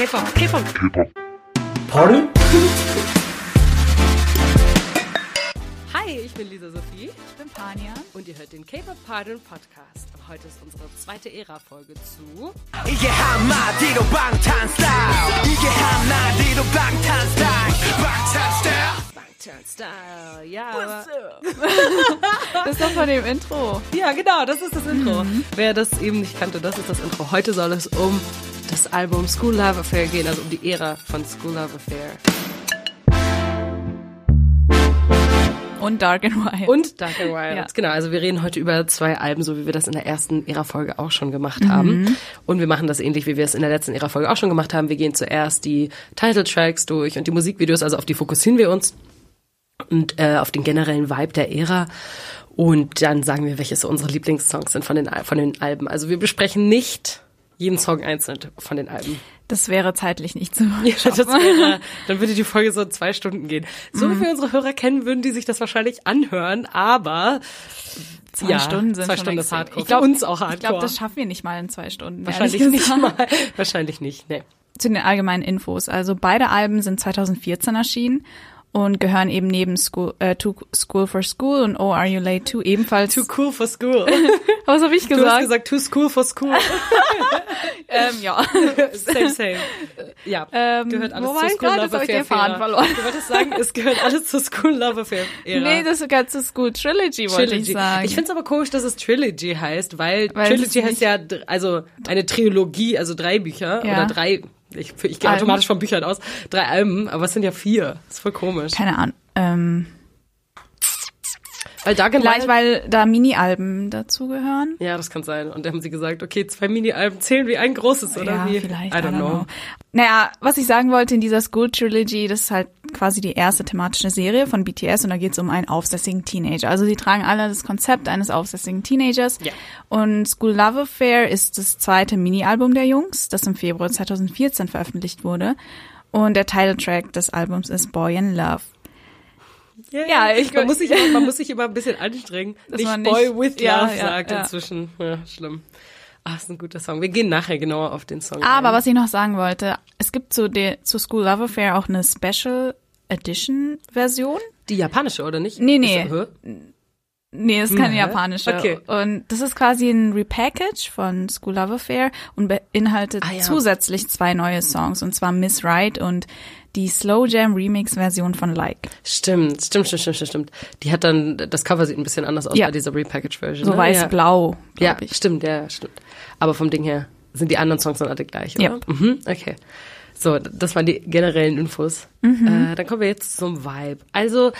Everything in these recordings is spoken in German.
K-Pop, K-Pop. K-Pop. Pardon? Hi, ich bin Lisa Sophie. Ich bin Pania. Und ihr hört den K-Pop Pardon Podcast. Und heute ist unsere zweite Ära-Folge zu. Style, ja. Aber... das ist doch von dem Intro. Ja, genau, das ist das Intro. Mhm. Wer das eben nicht kannte, das ist das Intro. Heute soll es um das Album School Love Affair gehen, also um die Ära von School Love Affair. Und Dark and Wild. Und Dark and Wild. Ja. Genau, also wir reden heute über zwei Alben, so wie wir das in der ersten Ära-Folge auch schon gemacht haben. Und wir machen das ähnlich, wie wir es in der letzten Ära-Folge auch schon gemacht haben. Wir gehen zuerst die Title-Tracks durch und die Musikvideos, also auf die fokussieren wir uns. Und äh, auf den generellen Vibe der Ära. Und dann sagen wir, welche so unsere Lieblingssongs sind von den, von den Alben. Also wir besprechen nicht jeden Song einzeln von den Alben. Das wäre zeitlich nicht so. Ja, wäre, dann würde die Folge so zwei Stunden gehen. So wie wir unsere Hörer kennen, würden die sich das wahrscheinlich anhören, aber Zwei ja, Stunden sind zwei schon Stunden ist. Hardcore. Ich glaube, uns auch Hardcore. Ich glaube, das schaffen wir nicht mal in zwei Stunden. wahrscheinlich nicht mal. Wahrscheinlich nicht. Nee. Zu den allgemeinen Infos. Also beide Alben sind 2014 erschienen und gehören eben neben School, äh, to School for School und Oh Are You Late Too ebenfalls. Too cool for school. Was habe ich Du hast gesagt? gesagt too school for school. ähm, ja. same, same. Ja, Ähm, gehört alles zur ich School? Love ich Affair den Faden verloren. Du wolltest sagen, es gehört alles zur School Love Affair Ära. Nee, das gehört zur School Trilogy, wollte ich sagen. Ich finde es aber komisch, dass es Trilogy heißt, weil, Weil Trilogy heißt ja also eine Trilogie, also drei Bücher Ja. oder drei. Ich, ich gehe automatisch von Büchern aus. Drei Alben, aber es sind ja vier. Das ist voll komisch. Keine Ahnung. Ähm, Weil and vielleicht, weil da Mini-Alben dazugehören. Ja, das kann sein. Und dann haben sie gesagt, okay, zwei Mini-Alben zählen wie ein großes, oder ja, wie? vielleicht. I don't know. Naja, was ich sagen wollte in dieser School Trilogy, das ist halt quasi die erste thematische Serie von BTS und da geht es um einen aufsässigen Teenager. Also sie tragen alle das Konzept eines aufsässigen Teenagers. Ja. Und School Love Affair ist das zweite Mini-Album der Jungs, das im Februar 2014 veröffentlicht wurde. Und der Titeltrack des Albums ist Boy in Love. Ja, ich- man muss sich immer, man muss sich immer ein bisschen anstrengen. Dass nicht nicht- Boy with Ja, Love ja, sagt ja. inzwischen. Ja, schlimm. Ach, ist ein guter Song. Wir gehen nachher genauer auf den Song. Aber ein. was ich noch sagen wollte, es gibt zu, der, zu School Love Affair auch eine Special Edition Version. Die japanische, oder nicht? Nee, nee. Ist? Nee, das ist keine Mhm. japanische. Okay. Und das ist quasi ein Repackage von School Love Affair und beinhaltet Ah, ja. zusätzlich zwei neue Songs, und zwar Miss Right und die Slow Jam Remix Version von Like. Stimmt, stimmt, stimmt, stimmt, stimmt. Die hat dann, das Cover sieht ein bisschen anders aus Ja. bei dieser Repackage-Version. So ne? weiß-blau, Ja, ich. stimmt, ja, stimmt. Aber vom Ding her sind die anderen Songs dann alle gleich, oder? Ja. Mhm, okay. So, das waren die generellen Infos. Mhm. Äh, dann kommen wir jetzt zum Vibe. Also,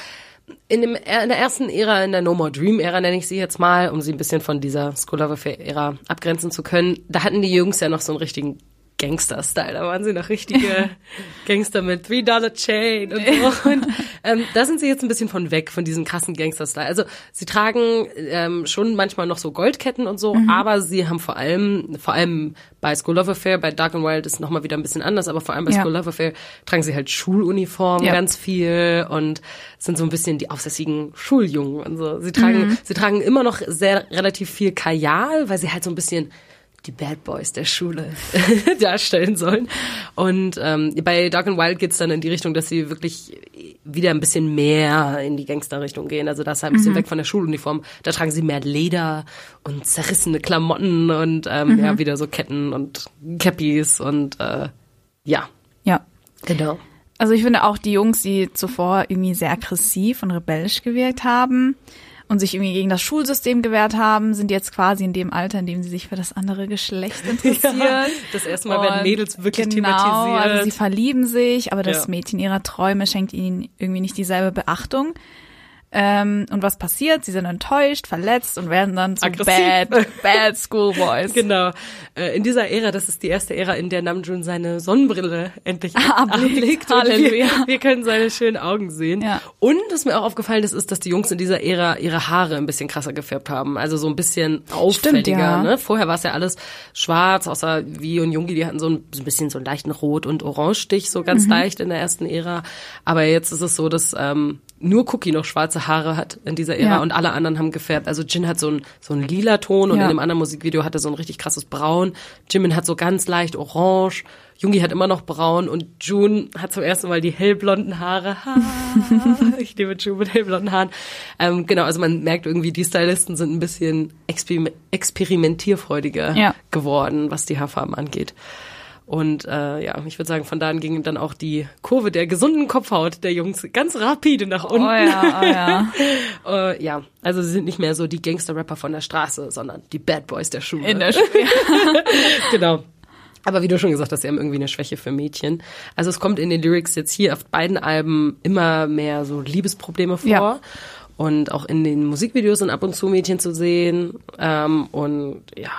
in, dem, in der ersten Ära, in der No More Dream Ära nenne ich sie jetzt mal, um sie ein bisschen von dieser School of Affair Ära abgrenzen zu können, da hatten die Jungs ja noch so einen richtigen Gangster-Style. Da waren sie noch richtige Gangster mit Three Dollar Chain und so. Und ähm, da sind sie jetzt ein bisschen von weg, von diesem krassen Gangster-Style. Also sie tragen ähm, schon manchmal noch so Goldketten und so, aber sie haben vor allem, vor allem bei School of Affair, bei Dark and Wild ist nochmal wieder ein bisschen anders, aber vor allem bei Ja. School of Affair tragen sie halt Schuluniformen Ja. ganz viel und sind so ein bisschen die aufsässigen Schuljungen und so. Sie tragen, sie tragen immer noch sehr relativ viel Kajal, weil sie halt so ein bisschen die Bad Boys der Schule darstellen sollen. Und ähm, bei Dark and Wild geht's dann in die Richtung, dass sie wirklich wieder ein bisschen mehr in die Gangster-Richtung gehen. Also das halt ein bisschen weg von der Schuluniform. Da tragen sie mehr Leder und zerrissene Klamotten und ähm, ja, wieder so Ketten und Cappies und äh, ja, Ja. genau. Also ich finde auch die Jungs, die zuvor irgendwie sehr aggressiv und rebellisch gewirkt haben und sich irgendwie gegen das Schulsystem gewehrt haben, sind jetzt quasi in dem Alter, in dem sie sich für das andere Geschlecht interessieren. Ja, das erste Mal werden Und Mädels wirklich genau, thematisiert. Also sie verlieben sich, aber das Ja. Mädchen ihrer Träume schenkt ihnen irgendwie nicht dieselbe Beachtung. Ähm, und was passiert? Sie sind enttäuscht, verletzt und werden dann zu Aggressiv. bad, bad Schoolboys. Genau. Äh, In dieser Ära, das ist die erste Ära, in der Namjoon seine Sonnenbrille endlich Ablegt. Halleluja. wir, wir können seine schönen Augen sehen. Ja. Und was mir auch aufgefallen ist, ist, dass die Jungs in dieser Ära ihre Haare ein bisschen krasser gefärbt haben. Also so ein bisschen auffälliger. ja. ne? Vorher war es ja alles schwarz, außer wie und Jungi, die hatten so ein, so ein bisschen so einen leichten Rot- und Orangestich, so ganz leicht in der ersten Ära. Aber jetzt ist es so, dass ähm, nur Cookie noch schwarze Haare hat in dieser Ära Ja. und alle anderen haben gefärbt. Also Jin hat so ein so ein lila Ton und Ja. in dem anderen Musikvideo hat er so ein richtig krasses Braun. Jimin hat so ganz leicht orange. Jungi hat immer noch braun und June hat zum ersten Mal die hellblonden Haare. Ha, ich liebe June mit hellblonden Haaren. Ähm, genau, also man merkt irgendwie, die Stylisten sind ein bisschen experim experimentierfreudiger Ja. geworden, was die Haarfarben angeht. Und äh, ja, ich würde sagen, von da an ging dann auch die Kurve der gesunden Kopfhaut der Jungs ganz rapide nach unten. Oh ja, oh ja. Äh, ja, also sie sind nicht mehr so die Gangster-Rapper von der Straße, sondern die Bad Boys der Schule. In der Schule. genau. Aber wie du schon gesagt hast, sie haben irgendwie eine Schwäche für Mädchen. Also es kommt in den Lyrics jetzt hier auf beiden Alben immer mehr so Liebesprobleme vor. Ja. Und auch in den Musikvideos sind ab und zu Mädchen zu sehen. Ähm, und ja,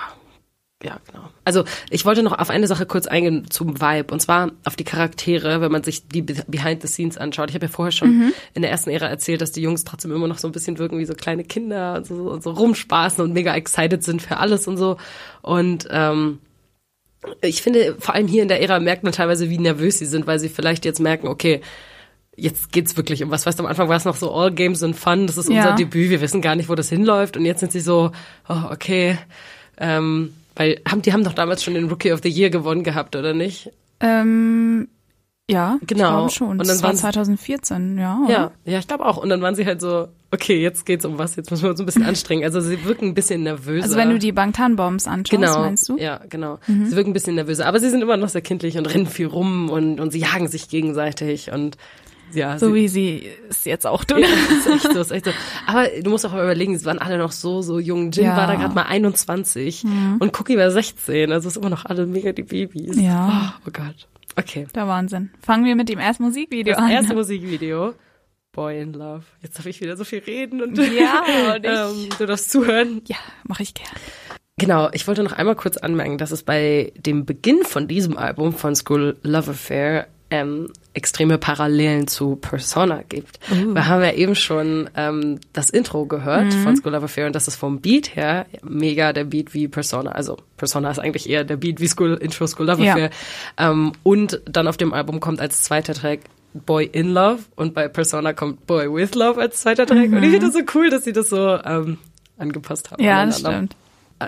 ja, genau. Also ich wollte noch auf eine Sache kurz eingehen zum Vibe und zwar auf die Charaktere, wenn man sich die Be- Behind the Scenes anschaut. Ich habe ja vorher schon in der ersten Ära erzählt, dass die Jungs trotzdem immer noch so ein bisschen wirken wie so kleine Kinder und so, und so rumspaßen und mega excited sind für alles und so. Und ähm, ich finde, vor allem hier in der Ära merkt man teilweise, wie nervös sie sind, weil sie vielleicht jetzt merken, okay, jetzt geht's wirklich um was. Weißt du, am Anfang war es noch so All Games and Fun, das ist Ja. unser Debüt, wir wissen gar nicht, wo das hinläuft und jetzt sind sie so, oh, okay, ähm, weil haben, die haben doch damals schon den Rookie of the Year gewonnen gehabt, oder nicht? Ähm, ja, Genau. ich schon. Und dann das war waren's- 2014, ja. oder? Ja, ja, ich glaube auch. Und dann waren sie halt so, okay, jetzt geht's um was, jetzt müssen wir uns ein bisschen anstrengen. Also sie wirken ein bisschen nervöser. Also wenn du die Bangtan-Bombs anschaust, Genau, meinst du? Mhm. ja, genau. Sie wirken ein bisschen nervöser, aber sie sind immer noch sehr kindlich und rennen viel rum und, und sie jagen sich gegenseitig und ja, So sie, wie sie es jetzt auch tun. ja, ist echt so, ist echt so. Aber du musst auch mal überlegen, sie waren alle noch so, so jung. Jin Ja. Mhm. war da gerade mal 21 und Cookie war 16, also ist immer noch alle mega die Babys. Ja. Oh, oh Gott. Okay. Der Wahnsinn. Fangen wir mit dem ersten Musikvideo Das an. erste Musikvideo. Boy in Love. Jetzt darf ich wieder so viel reden und Ja, und ähm, du darfst zuhören. ja, mache ich gern. Genau, ich wollte noch einmal kurz anmerken, dass es bei dem Beginn von diesem Album von School Love Affair ähm, extreme Parallelen zu Persona gibt. Wir haben ja eben schon ähm, das Intro gehört von School Love Affair und das ist vom Beat her mega der Beat wie Persona. Also Persona ist eigentlich eher der Beat wie School Intro School Love Ja. Affair. Ähm, und dann auf dem Album kommt als zweiter Track Boy in Love und bei Persona kommt Boy with Love als zweiter Track. Und ich finde das so cool, dass sie das so ähm, angepasst haben. Ja, das stimmt.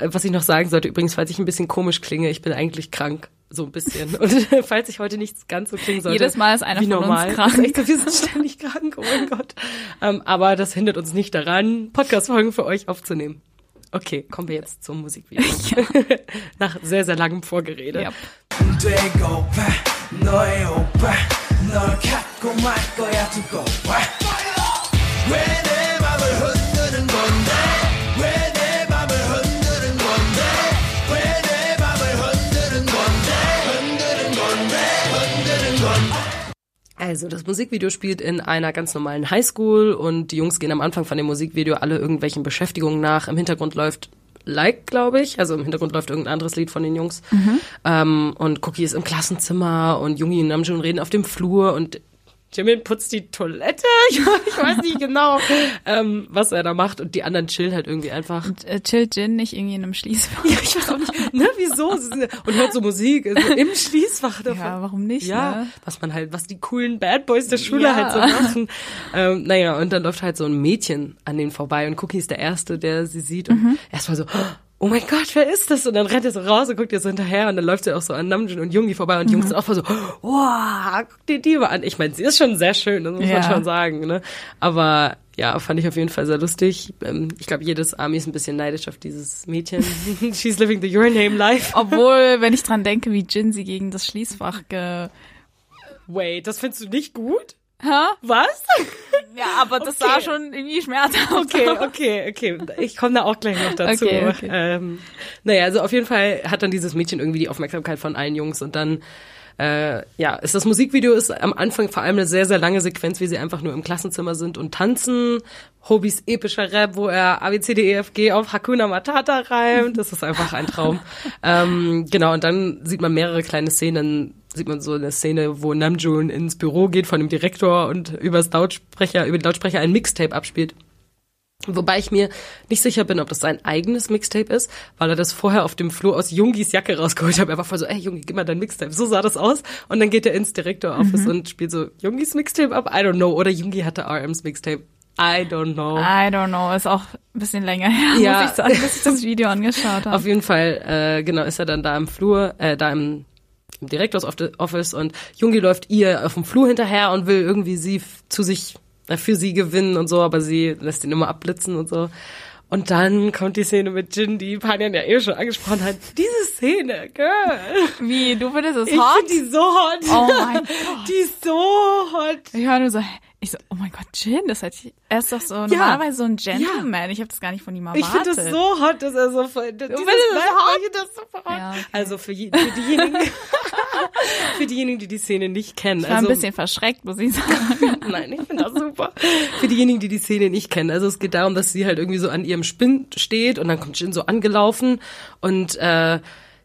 Äh, Was ich noch sagen sollte, übrigens, falls ich ein bisschen komisch klinge, ich bin eigentlich krank. So ein bisschen. Und falls ich heute nicht ganz so klingen sollte. Jedes Mal ist einer wie von uns normal. krank. Das ist echt so, wir sind ständig krank, oh mein Gott. Ähm, aber das hindert uns nicht daran, Podcast-Folgen für euch aufzunehmen. Okay, kommen wir jetzt zum Musikvideo. Nach sehr, sehr langem Vorgerede. Ja. Also, das Musikvideo spielt in einer ganz normalen Highschool und die Jungs gehen am Anfang von dem Musikvideo alle irgendwelchen Beschäftigungen nach. Im Hintergrund läuft Like, glaube ich. Also im Hintergrund läuft irgendein anderes Lied von den Jungs. Ähm, und Cookie ist im Klassenzimmer und Jungi und Namjoon reden auf dem Flur und Jimin putzt die Toilette. Ich, weiß nicht genau, ähm, was er da macht. Und die anderen chillen halt irgendwie einfach. Äh, chillt Jin nicht irgendwie in einem Schließfach? Ja, ich weiß auch nicht, ne, wieso? Und hört so Musik also im Schließfach davon. Ja, warum nicht, Ja, ne? was man halt, was die coolen Bad Boys der Schule Ja. halt so machen. Ähm, naja, und dann läuft halt so ein Mädchen an denen vorbei und Cookie ist der Erste, der sie sieht und Mhm. erstmal so, oh mein Gott, wer ist das? Und dann rennt er so raus und guckt ihr so hinterher und dann läuft sie auch so an Namjoon und Jungi vorbei und die Mhm. Jungs sind auch voll so, wow, guck dir die mal an. Ich meine, sie ist schon sehr schön, das muss Ja. man schon sagen, ne? Aber ja, fand ich auf jeden Fall sehr lustig. Ähm, Ich glaube, jedes Army ist ein bisschen neidisch auf dieses Mädchen. She's living the Your Name life. Obwohl, wenn ich dran denke, wie Jin sie gegen das Schließfach ge... Wait, das findest du nicht gut? Hä? Was? Ja, aber das Okay. sah schon irgendwie schmerzhaft Okay, okay, okay. Ich komme da auch gleich noch dazu. Okay, okay. Ähm, naja, also auf jeden Fall hat dann dieses Mädchen irgendwie die Aufmerksamkeit von allen Jungs und dann äh, ja, ist das Musikvideo ist am Anfang vor allem eine sehr, sehr lange Sequenz, wie sie einfach nur im Klassenzimmer sind und tanzen. Hobys epischer Rap, wo er ABCDEFG auf Hakuna Matata reimt. Das ist einfach ein Traum. ähm, genau, und dann sieht man mehrere kleine Szenen. Sieht man so eine Szene, wo Namjoon ins Büro geht von dem Direktor und übers Lautsprecher, über den Lautsprecher ein Mixtape abspielt. Wobei ich mir nicht sicher bin, ob das sein eigenes Mixtape ist, weil er das vorher auf dem Flur aus Jungis Jacke rausgeholt hat. Er war voll so, ey Jungi, gib mal dein Mixtape. So sah das aus. Und dann geht er ins Director Office und spielt so Jungis Mixtape ab. I don't know. Oder Jungi hatte RMs Mixtape. I don't know. I don't know, ist auch ein bisschen länger her, Ja. muss ich sagen, bis ich das Video angeschaut habe. Auf jeden Fall, äh, genau, ist er dann da im Flur, äh, da im, of the Office und Jungi läuft ihr auf dem Flur hinterher und will irgendwie sie zu sich, äh, für sie gewinnen und so, aber sie lässt ihn immer abblitzen und so. Und dann kommt die Szene mit Jin, die Panjan ja eh schon angesprochen hat. Diese Szene, girl. Wie, du findest es Ich hot? finde die so hot. Oh mein Gott. Die ist so hot. Ich höre nur so, ich so, oh mein Gott, Jin, das hat, er ist doch so normalerweise so ein Gentleman. Ich habe das gar nicht von ihm erwartet. Ich finde das so hot, dass er so voll. Du findest es hot? Ich das super hot. Ja, okay. Also für, je, für diejenigen, für diejenigen, die die Szene nicht kennen. Ich war also, ein bisschen verschreckt, muss ich sagen. Nein, ich finde das super. Für diejenigen, die die Szene nicht kennen. Also es geht darum, dass sie halt irgendwie so an ihrem Spind steht und dann kommt Jin so angelaufen und äh,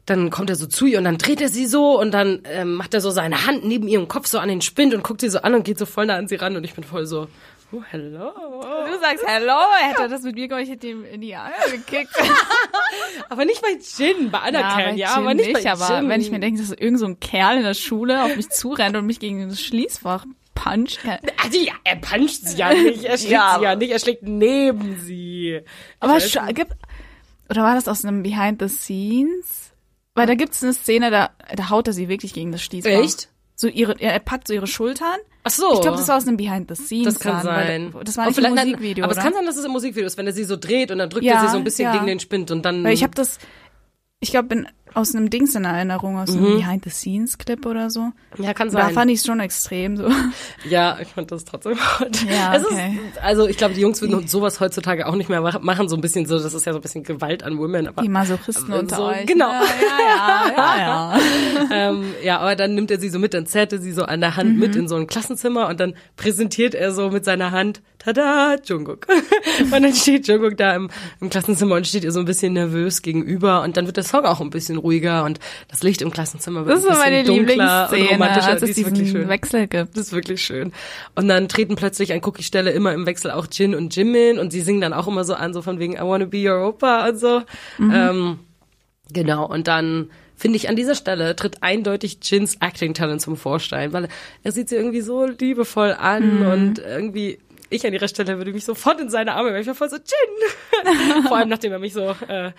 dann kommt er so zu ihr und dann dreht er sie so und dann ähm, macht er so seine Hand neben ihrem Kopf so an den Spind und guckt sie so an und geht so voll nah an sie ran und ich bin voll so, oh, hello. Du sagst Hello, hätte er das mit mir gemacht, ich hätte ihm in die Arme gekickt. Aber nicht bei Jin, bei Anakin, ja, Jin aber nicht, bei aber Jin. wenn ich mir denke, dass irgend so ein Kerl in der Schule auf mich zurennt und mich gegen das Schließfach puncht. Also ja, er puncht sie ja nicht, er schlägt Ja, sie ja nicht, er schlägt neben sie. Aber scha- gibt, oder war das aus einem Behind the Scenes? Weil da gibt's eine Szene, da, da haut er sie wirklich gegen das Schließfach. Echt? So ihre, er packt so ihre Schultern. Ach so. Ich glaube, das war aus einem Behind the Scenes. Das kann dann, weil sein. Das war nicht nein, Musikvideo, Aber oder? es kann sein, dass es im Musikvideo ist, wenn er sie so dreht und dann drückt Ja, er sie so ein bisschen ja. gegen den Spind und dann. Weil ich habe das, ich glaube, bin aus einem Dings in Erinnerung, aus einem Behind the Scenes Clip oder so. ja, kann Da sein. fand ich es schon extrem so. ja, ich fand das trotzdem hot. Ja, okay. ist, also ich glaube, die Jungs würden sowas heutzutage auch nicht mehr mach- machen, so ein bisschen so, das ist ja so ein bisschen Gewalt an Women, aber Die Masochisten Aber unter so, euch. genau. Ja, ja, ja, ja. ja. ähm, ja, aber dann nimmt er sie so mit, dann zerrt er sie so an der Hand mit Mhm. in so ein Klassenzimmer und dann präsentiert er so mit seiner Hand, tada, Jungkook. und dann steht Jungkook da im, im Klassenzimmer und steht ihr so ein bisschen nervös gegenüber und dann wird der Song auch ein bisschen ruhiger und das Licht im Klassenzimmer wird Das ist ein bisschen meine dunkler und Lieblingsszene, romantischer. als Die es ist wirklich schön. Wechsel gibt. Das ist wirklich schön. Und dann treten plötzlich an Cookie-Stelle immer im Wechsel auch Jin und Jimin und sie singen dann auch immer so an, so von wegen I wanna be your Opa und so. Ähm, genau, und dann finde ich an dieser Stelle tritt eindeutig Jins Acting-Talent zum Vorschein, weil er sieht sie irgendwie so liebevoll an und irgendwie ich an ihrer Stelle würde mich sofort in seine Arme, weil ich war voll so Jin. Vor allem nachdem er mich so äh,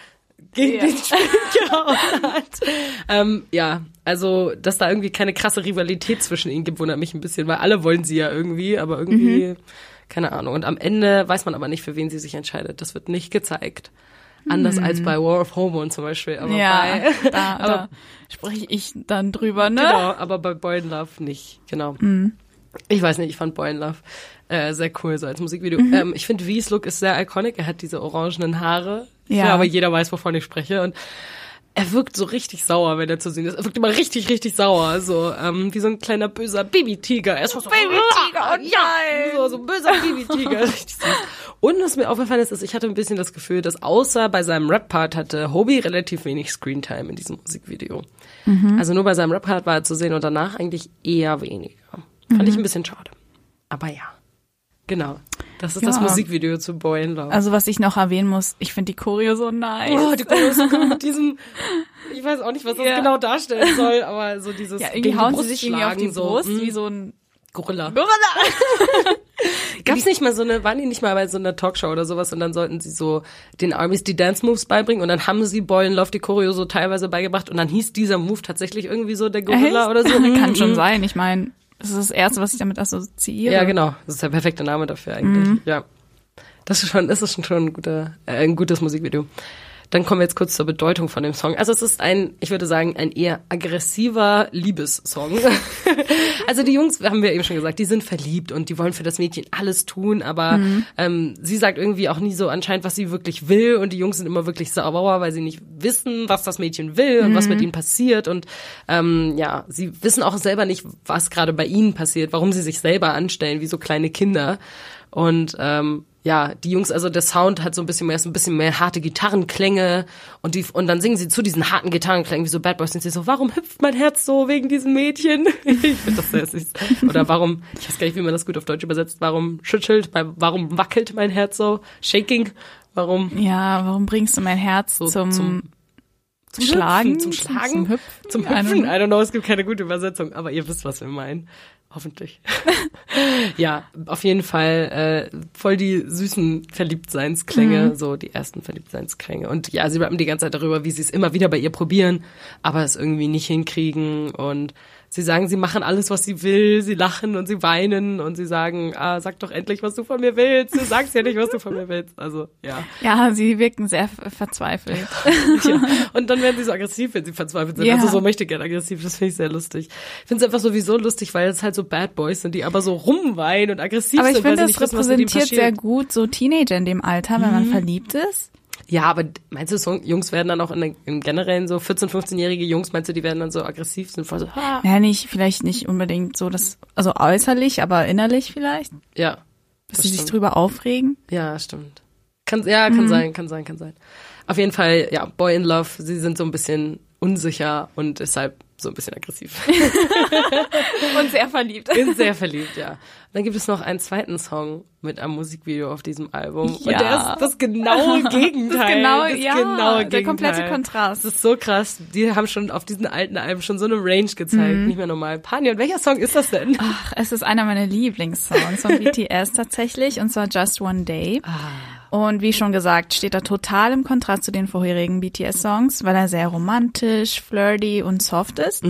gegen Ja. den Spind gehauen hat. Ähm, ja, also, dass da irgendwie keine krasse Rivalität zwischen ihnen gibt, wundert mich ein bisschen, weil alle wollen sie ja irgendwie, aber irgendwie, keine Ahnung. Und am Ende weiß man aber nicht, für wen sie sich entscheidet. Das wird nicht gezeigt. Anders als bei War of Hormone zum Beispiel. Aber ja, bei, da, aber, da spreche ich dann drüber, ne? genau, aber bei Boy in Love nicht. Genau. Mhm. Ich weiß nicht, ich fand Boy in Love äh, sehr cool so als Musikvideo. Mhm. Ähm, ich finde, V's Look ist sehr iconic. Er hat diese orangenen Haare. Ja. Ja, aber jeder weiß, wovon ich spreche. Und er wirkt so richtig sauer, wenn er zu sehen ist. Er wirkt immer richtig, richtig sauer. So, ähm, wie so ein kleiner böser Babytiger. Er ist so, Babytiger, oh ja, nein. so, so ein böser Babytiger. Und was mir aufgefallen ist, ist, ich hatte ein bisschen das Gefühl, dass außer bei seinem Rap-Part hatte Hobie relativ wenig Screentime in diesem Musikvideo. Mhm. Also nur bei seinem Rap-Part war er zu sehen und danach eigentlich eher weniger. Fand Mhm. ich ein bisschen schade. Aber ja. Genau. Das ist das Ja. Musikvideo zu Boy in Love. Also was ich noch erwähnen muss, ich finde die Choreo so nice. Oh, die Choreo so gut mit diesem, ich weiß auch nicht, was das Ja. genau darstellen soll, aber so dieses ja, irgendwie die hauen sie sich irgendwie auf die Brust, so, wie mm, so ein Gorilla. Gorilla. Gab's nicht mal so eine, waren die nicht mal bei so einer Talkshow oder sowas und dann sollten sie so den Armies die Dance Moves beibringen und dann haben sie Boy in Love die Choreo so teilweise beigebracht und dann hieß dieser Move tatsächlich irgendwie so der Gorilla Echt? oder so. Kann Mhm, schon mhm. sein. Ich meine, das ist das Erste, was ich damit assoziiere. Ja, genau. Das ist der perfekte Name dafür eigentlich. Mhm. Ja. Das ist schon, das ist schon ein, guter, äh, ein gutes Musikvideo. Dann kommen wir jetzt kurz zur Bedeutung von dem Song. Also es ist ein, ich würde sagen, ein eher aggressiver Liebessong. also die Jungs, haben wir eben schon gesagt, die sind verliebt und die wollen für das Mädchen alles tun, aber Mhm. ähm, sie sagt irgendwie auch nie so anscheinend, was sie wirklich will und die Jungs sind immer wirklich sauer, weil sie nicht wissen, was das Mädchen will und was Mhm. mit ihnen passiert und ähm, ja, sie wissen auch selber nicht, was gerade bei ihnen passiert, warum sie sich selber anstellen wie so kleine Kinder. Und ähm, ja, die Jungs, also der Sound hat so ein bisschen mehr, ist ein bisschen mehr harte Gitarrenklänge und die, und dann singen sie zu diesen harten Gitarrenklängen, wie so Bad Boys, sind sie so, warum hüpft mein Herz so wegen diesem Mädchen? ich finde das sehr süß. Oder warum, ich weiß gar nicht, wie man das gut auf Deutsch übersetzt, warum schüttelt, warum wackelt mein Herz so? Shaking? Warum? Ja, warum bringst du mein Herz So zum, zum- zum Schlagen? Hüpfen, zum Schlagen, Zum Hüpfen? zum I don't Hüpfen. I don't know, es gibt keine gute Übersetzung, aber ihr wisst, was wir meinen. Hoffentlich. ja, auf jeden Fall äh, voll die süßen Verliebtseinsklänge, Mhm. so die ersten Verliebtseinsklänge. Und ja, sie rappen die ganze Zeit darüber, wie sie es immer wieder bei ihr probieren, aber es irgendwie nicht hinkriegen. Und sie sagen, sie machen alles, was sie will, sie lachen und sie weinen und sie sagen, ah, sag doch endlich, was du von mir willst. Du sagst ja nicht, was du von mir willst. Also, ja. Ja, sie wirken sehr ver- verzweifelt. ja. Und dann werden sie so aggressiv, wenn sie verzweifelt sind. Ja. Also so möchte gern aggressiv. Das finde ich sehr lustig. Ich finde es einfach sowieso lustig, weil es halt so Bad Boys sind, die aber so rumweinen und aggressiv Aber ich sind, finde, sie das repräsentiert sehr gut so Teenager in dem Alter, wenn Mhm. man verliebt ist. Ja, aber meinst du, so Jungs werden dann auch in im Generellen so 14-, 15-jährige Jungs, meinst du, die werden dann so aggressiv, sind voll so, ha. Ja, nicht, vielleicht nicht unbedingt so das, also äußerlich, aber innerlich vielleicht, Ja. dass das sie sich stimmt. drüber aufregen. Ja, stimmt. Kann, ja, kann sein, kann sein, kann sein. Auf jeden Fall, ja, Boy in Love, sie sind so ein bisschen unsicher und deshalb so ein bisschen aggressiv. Und sehr verliebt. Bin sehr verliebt, ja. Dann gibt es noch einen zweiten Song mit einem Musikvideo auf diesem Album. Ja. Und der ist das genaue Gegenteil. Das ist genau, Das ja, genaue der Gegenteil. komplette Kontrast. Das ist so krass. Die haben schon auf diesen alten Alben schon so eine Range gezeigt. Mhm. Nicht mehr normal. Pani, und welcher Song ist das denn? Ach, es ist einer meiner Lieblingssongs von BTS tatsächlich, und zwar Just One Day. Und wie schon gesagt, steht er total im Kontrast zu den vorherigen BTS-Songs, weil er sehr romantisch, flirty und soft ist.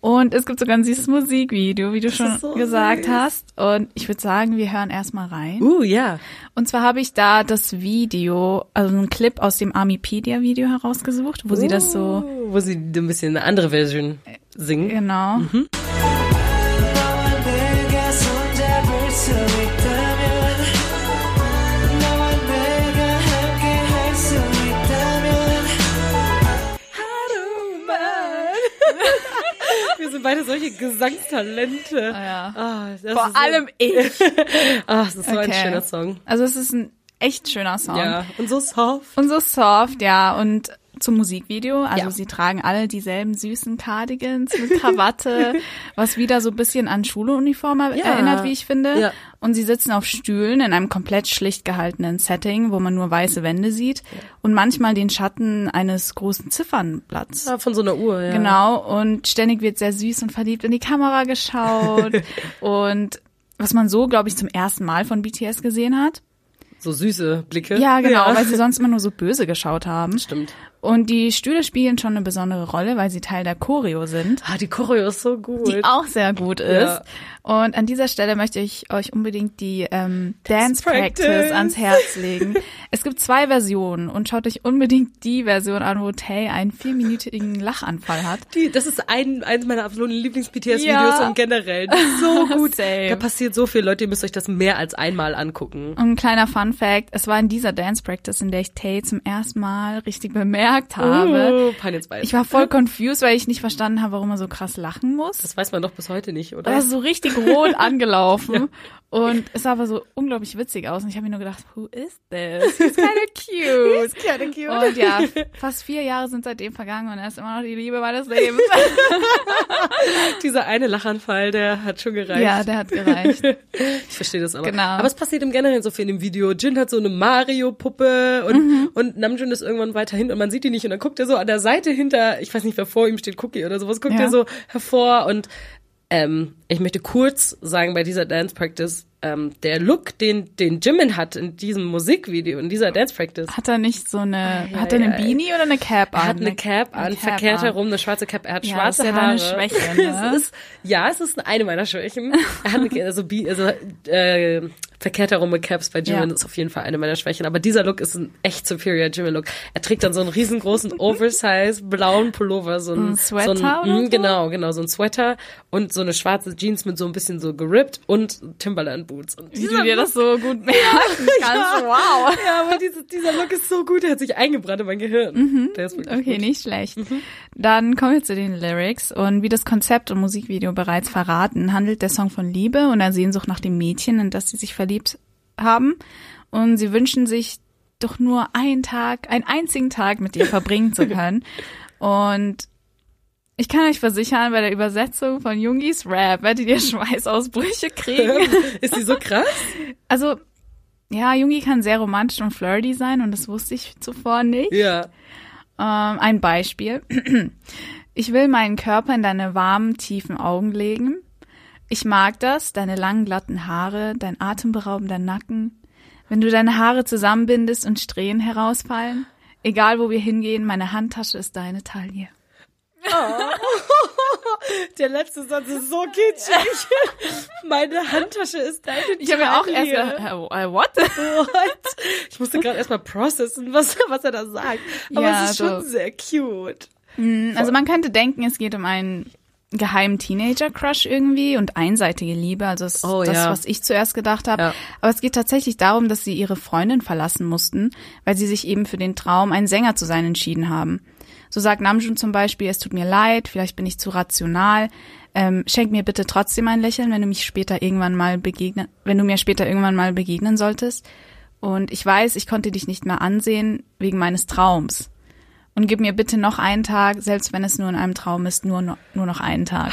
Und es gibt sogar ein süßes Musikvideo, wie du schon ist so gesagt süß. hast. Und ich würde sagen, wir hören erstmal rein. Uh, ja. Und zwar habe ich da das Video, also einen Clip aus dem Armipedia-Video herausgesucht, wo sie das so, Uh, Wo sie ein bisschen eine andere Version singen. genau. 내 sind beide solche Gesangstalente. Ja. Ah, Vor ist so- allem ich. Ah, das ist so ein Okay. schöner Song. Also es ist ein echt schöner Song. Ja. Und so soft. Und so soft, ja. Und zum Musikvideo, also Ja. sie tragen alle dieselben süßen Cardigans mit Krawatte, was wieder so ein bisschen an Schuluniform er- Ja. erinnert, wie ich finde. Ja. Und sie sitzen auf Stühlen in einem komplett schlicht gehaltenen Setting, wo man nur weiße Wände sieht und manchmal den Schatten eines großen Ziffernblatts. Ah, von so einer Uhr, ja. Genau, und ständig wird sehr süß und verliebt in die Kamera geschaut. und was man so, glaube ich, zum ersten Mal von BTS gesehen hat. So süße Blicke. Ja, genau, weil sie sonst immer nur so böse geschaut haben. Stimmt. Und die Stühle spielen schon eine besondere Rolle, weil sie Teil der Choreo sind, Ah, die Choreo ist so gut. die auch sehr gut ist. Ja. Und an dieser Stelle möchte ich euch unbedingt die ähm, Dance Practice. Practice. ans Herz legen. es gibt zwei Versionen und schaut euch unbedingt die Version an, wo Tay einen vierminütigen Lachanfall hat. Die, das ist ein, eines meiner absoluten Lieblings-BTS-Videos Ja. im generell. So gut. Same. Da passiert so viel, Leute, ihr müsst euch das mehr als einmal angucken. Und ein kleiner Fun Fact, es war in dieser Dance Practice, in der ich Tay zum ersten Mal richtig bemerkt habe. Uh. Ich war voll confused, weil ich nicht verstanden habe, warum er so krass lachen muss. das weiß man doch bis heute nicht, oder? Er ist so richtig rot angelaufen. Und es sah aber so unglaublich witzig aus. Und ich habe mir nur gedacht, who is this? He's kind of cute. kinda cute. Und ja, fast vier Jahre sind seitdem vergangen und er ist immer noch die Liebe meines Lebens. Dieser eine Lachanfall, der hat schon gereicht. ja, der hat gereicht. Ich verstehe das aber. Genau. Aber es passiert im Generellen so viel in dem Video. Jin hat so eine Mario-Puppe und, Mhm. und Namjoon ist irgendwann weiter hinten und man sieht ihn nicht und dann guckt er so an der Seite hinter, ich weiß nicht, wer vor ihm steht, Cookie oder sowas, guckt Ja. er so hervor und ähm, ich möchte kurz sagen bei dieser Dance Practice, ähm, der Look, den, den Jimin hat in diesem Musikvideo, in dieser Dance Practice, Hat er nicht so eine, Ei, hat er eine ei, ei. Beanie oder eine Cap an? er hat eine Cap an, Eine verkehrt an. herum, eine schwarze Cap, er hat Ja, schwarze das ist ja Haare. deine Schwäche, ne? es ist, ja, es ist eine meiner Schwächen. Er hat eine, also, also äh, verkehrt herum mit Caps bei Jimin Ja. ist auf jeden Fall eine meiner Schwächen. Aber dieser Look ist ein echt superior Jimin-Look. Er trägt dann so einen riesengroßen Oversize blauen Pullover, so ein, Ein Sweater so ein, oder mh, so? Genau, genau, so ein Sweater und so eine schwarze Jeans mit so ein bisschen so gerippt und Timberland Boots. Und Wie du dir das so gut merken kannst. Wow. ja, aber diese, dieser Look ist so gut, der hat sich eingebrannt in mein Gehirn. Der ist wirklich Mhm. Okay, gut. nicht schlecht. Dann kommen wir zu den Lyrics. Und wie das Konzept und Musikvideo bereits verraten, handelt der Song von Liebe und der Sehnsucht nach dem Mädchen, in das sie sich verliebt haben. und sie wünschen sich doch nur einen Tag, einen einzigen Tag mit ihr verbringen zu können. Und ich kann euch versichern, bei der Übersetzung von Jungis Rap werdet ihr Schweißausbrüche kriegen. Ist die so krass? Also, ja, Jungi kann sehr romantisch und flirty sein und das wusste ich zuvor nicht. Ja. Ähm, ein Beispiel. Ich will meinen Körper in deine warmen, tiefen Augen legen. Ich mag das, deine langen, glatten Haare, dein atemberaubender Nacken. Wenn du deine Haare zusammenbindest und Strähnen herausfallen. Egal, wo wir hingehen, meine Handtasche ist deine Taille. Der letzte Satz ist so kitschig. Meine Handtasche ist deine Ich habe ja auch erst äh, what? What? Ich musste gerade erstmal processen, was, was er da sagt. Aber Ja, es ist schon so. sehr cute. Also man könnte denken, es geht um einen geheimen Teenager-Crush irgendwie und einseitige Liebe. Also das, Oh, das ja. was ich zuerst gedacht habe. Ja. Aber es geht tatsächlich darum, dass sie ihre Freundin verlassen mussten, weil sie sich eben für den Traum, ein Sänger zu sein, entschieden haben. So sagt Namjoon zum Beispiel, es tut mir leid, vielleicht bin ich zu rational. Ähm, schenk mir bitte trotzdem ein Lächeln, wenn du mich später irgendwann mal begegnen, wenn du mir später irgendwann mal begegnen solltest. Und ich weiß, ich konnte dich nicht mehr ansehen wegen meines Traums. Und gib mir bitte noch einen Tag, selbst wenn es nur in einem Traum ist, nur, nur noch einen Tag.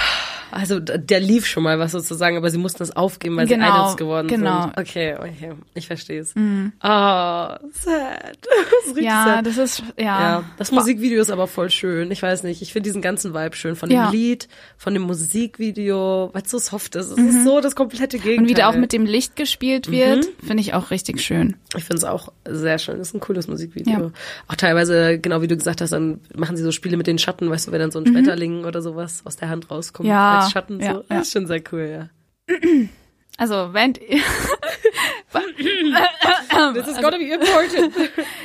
Also der lief schon mal was sozusagen, aber sie mussten das aufgeben, weil Genau, sie Idols geworden genau. sind. Okay, okay, ich verstehe es. Oh, sad. Das ist Ja, sad. das ist, ja. Ja, das Musikvideo ist aber voll schön. Ich weiß nicht, ich finde diesen ganzen Vibe schön. Von dem Ja. Lied, von dem Musikvideo, weil es so soft ist. Es ist so das komplette Gegenteil. Mhm. Und wie da auch mit dem Licht gespielt wird, finde ich auch richtig schön. Ich finde es auch sehr schön. Das ist ein cooles Musikvideo. Ja. Auch teilweise, genau wie du gesagt hast, dann machen sie so Spiele mit den Schatten, weißt du, wenn dann so ein Schmetterling oder sowas aus der Hand rauskommt Mhm. Ja, als Schatten. ja, so. ja. Das ist schon sehr cool, ja. Also, wenn, This is gonna be important.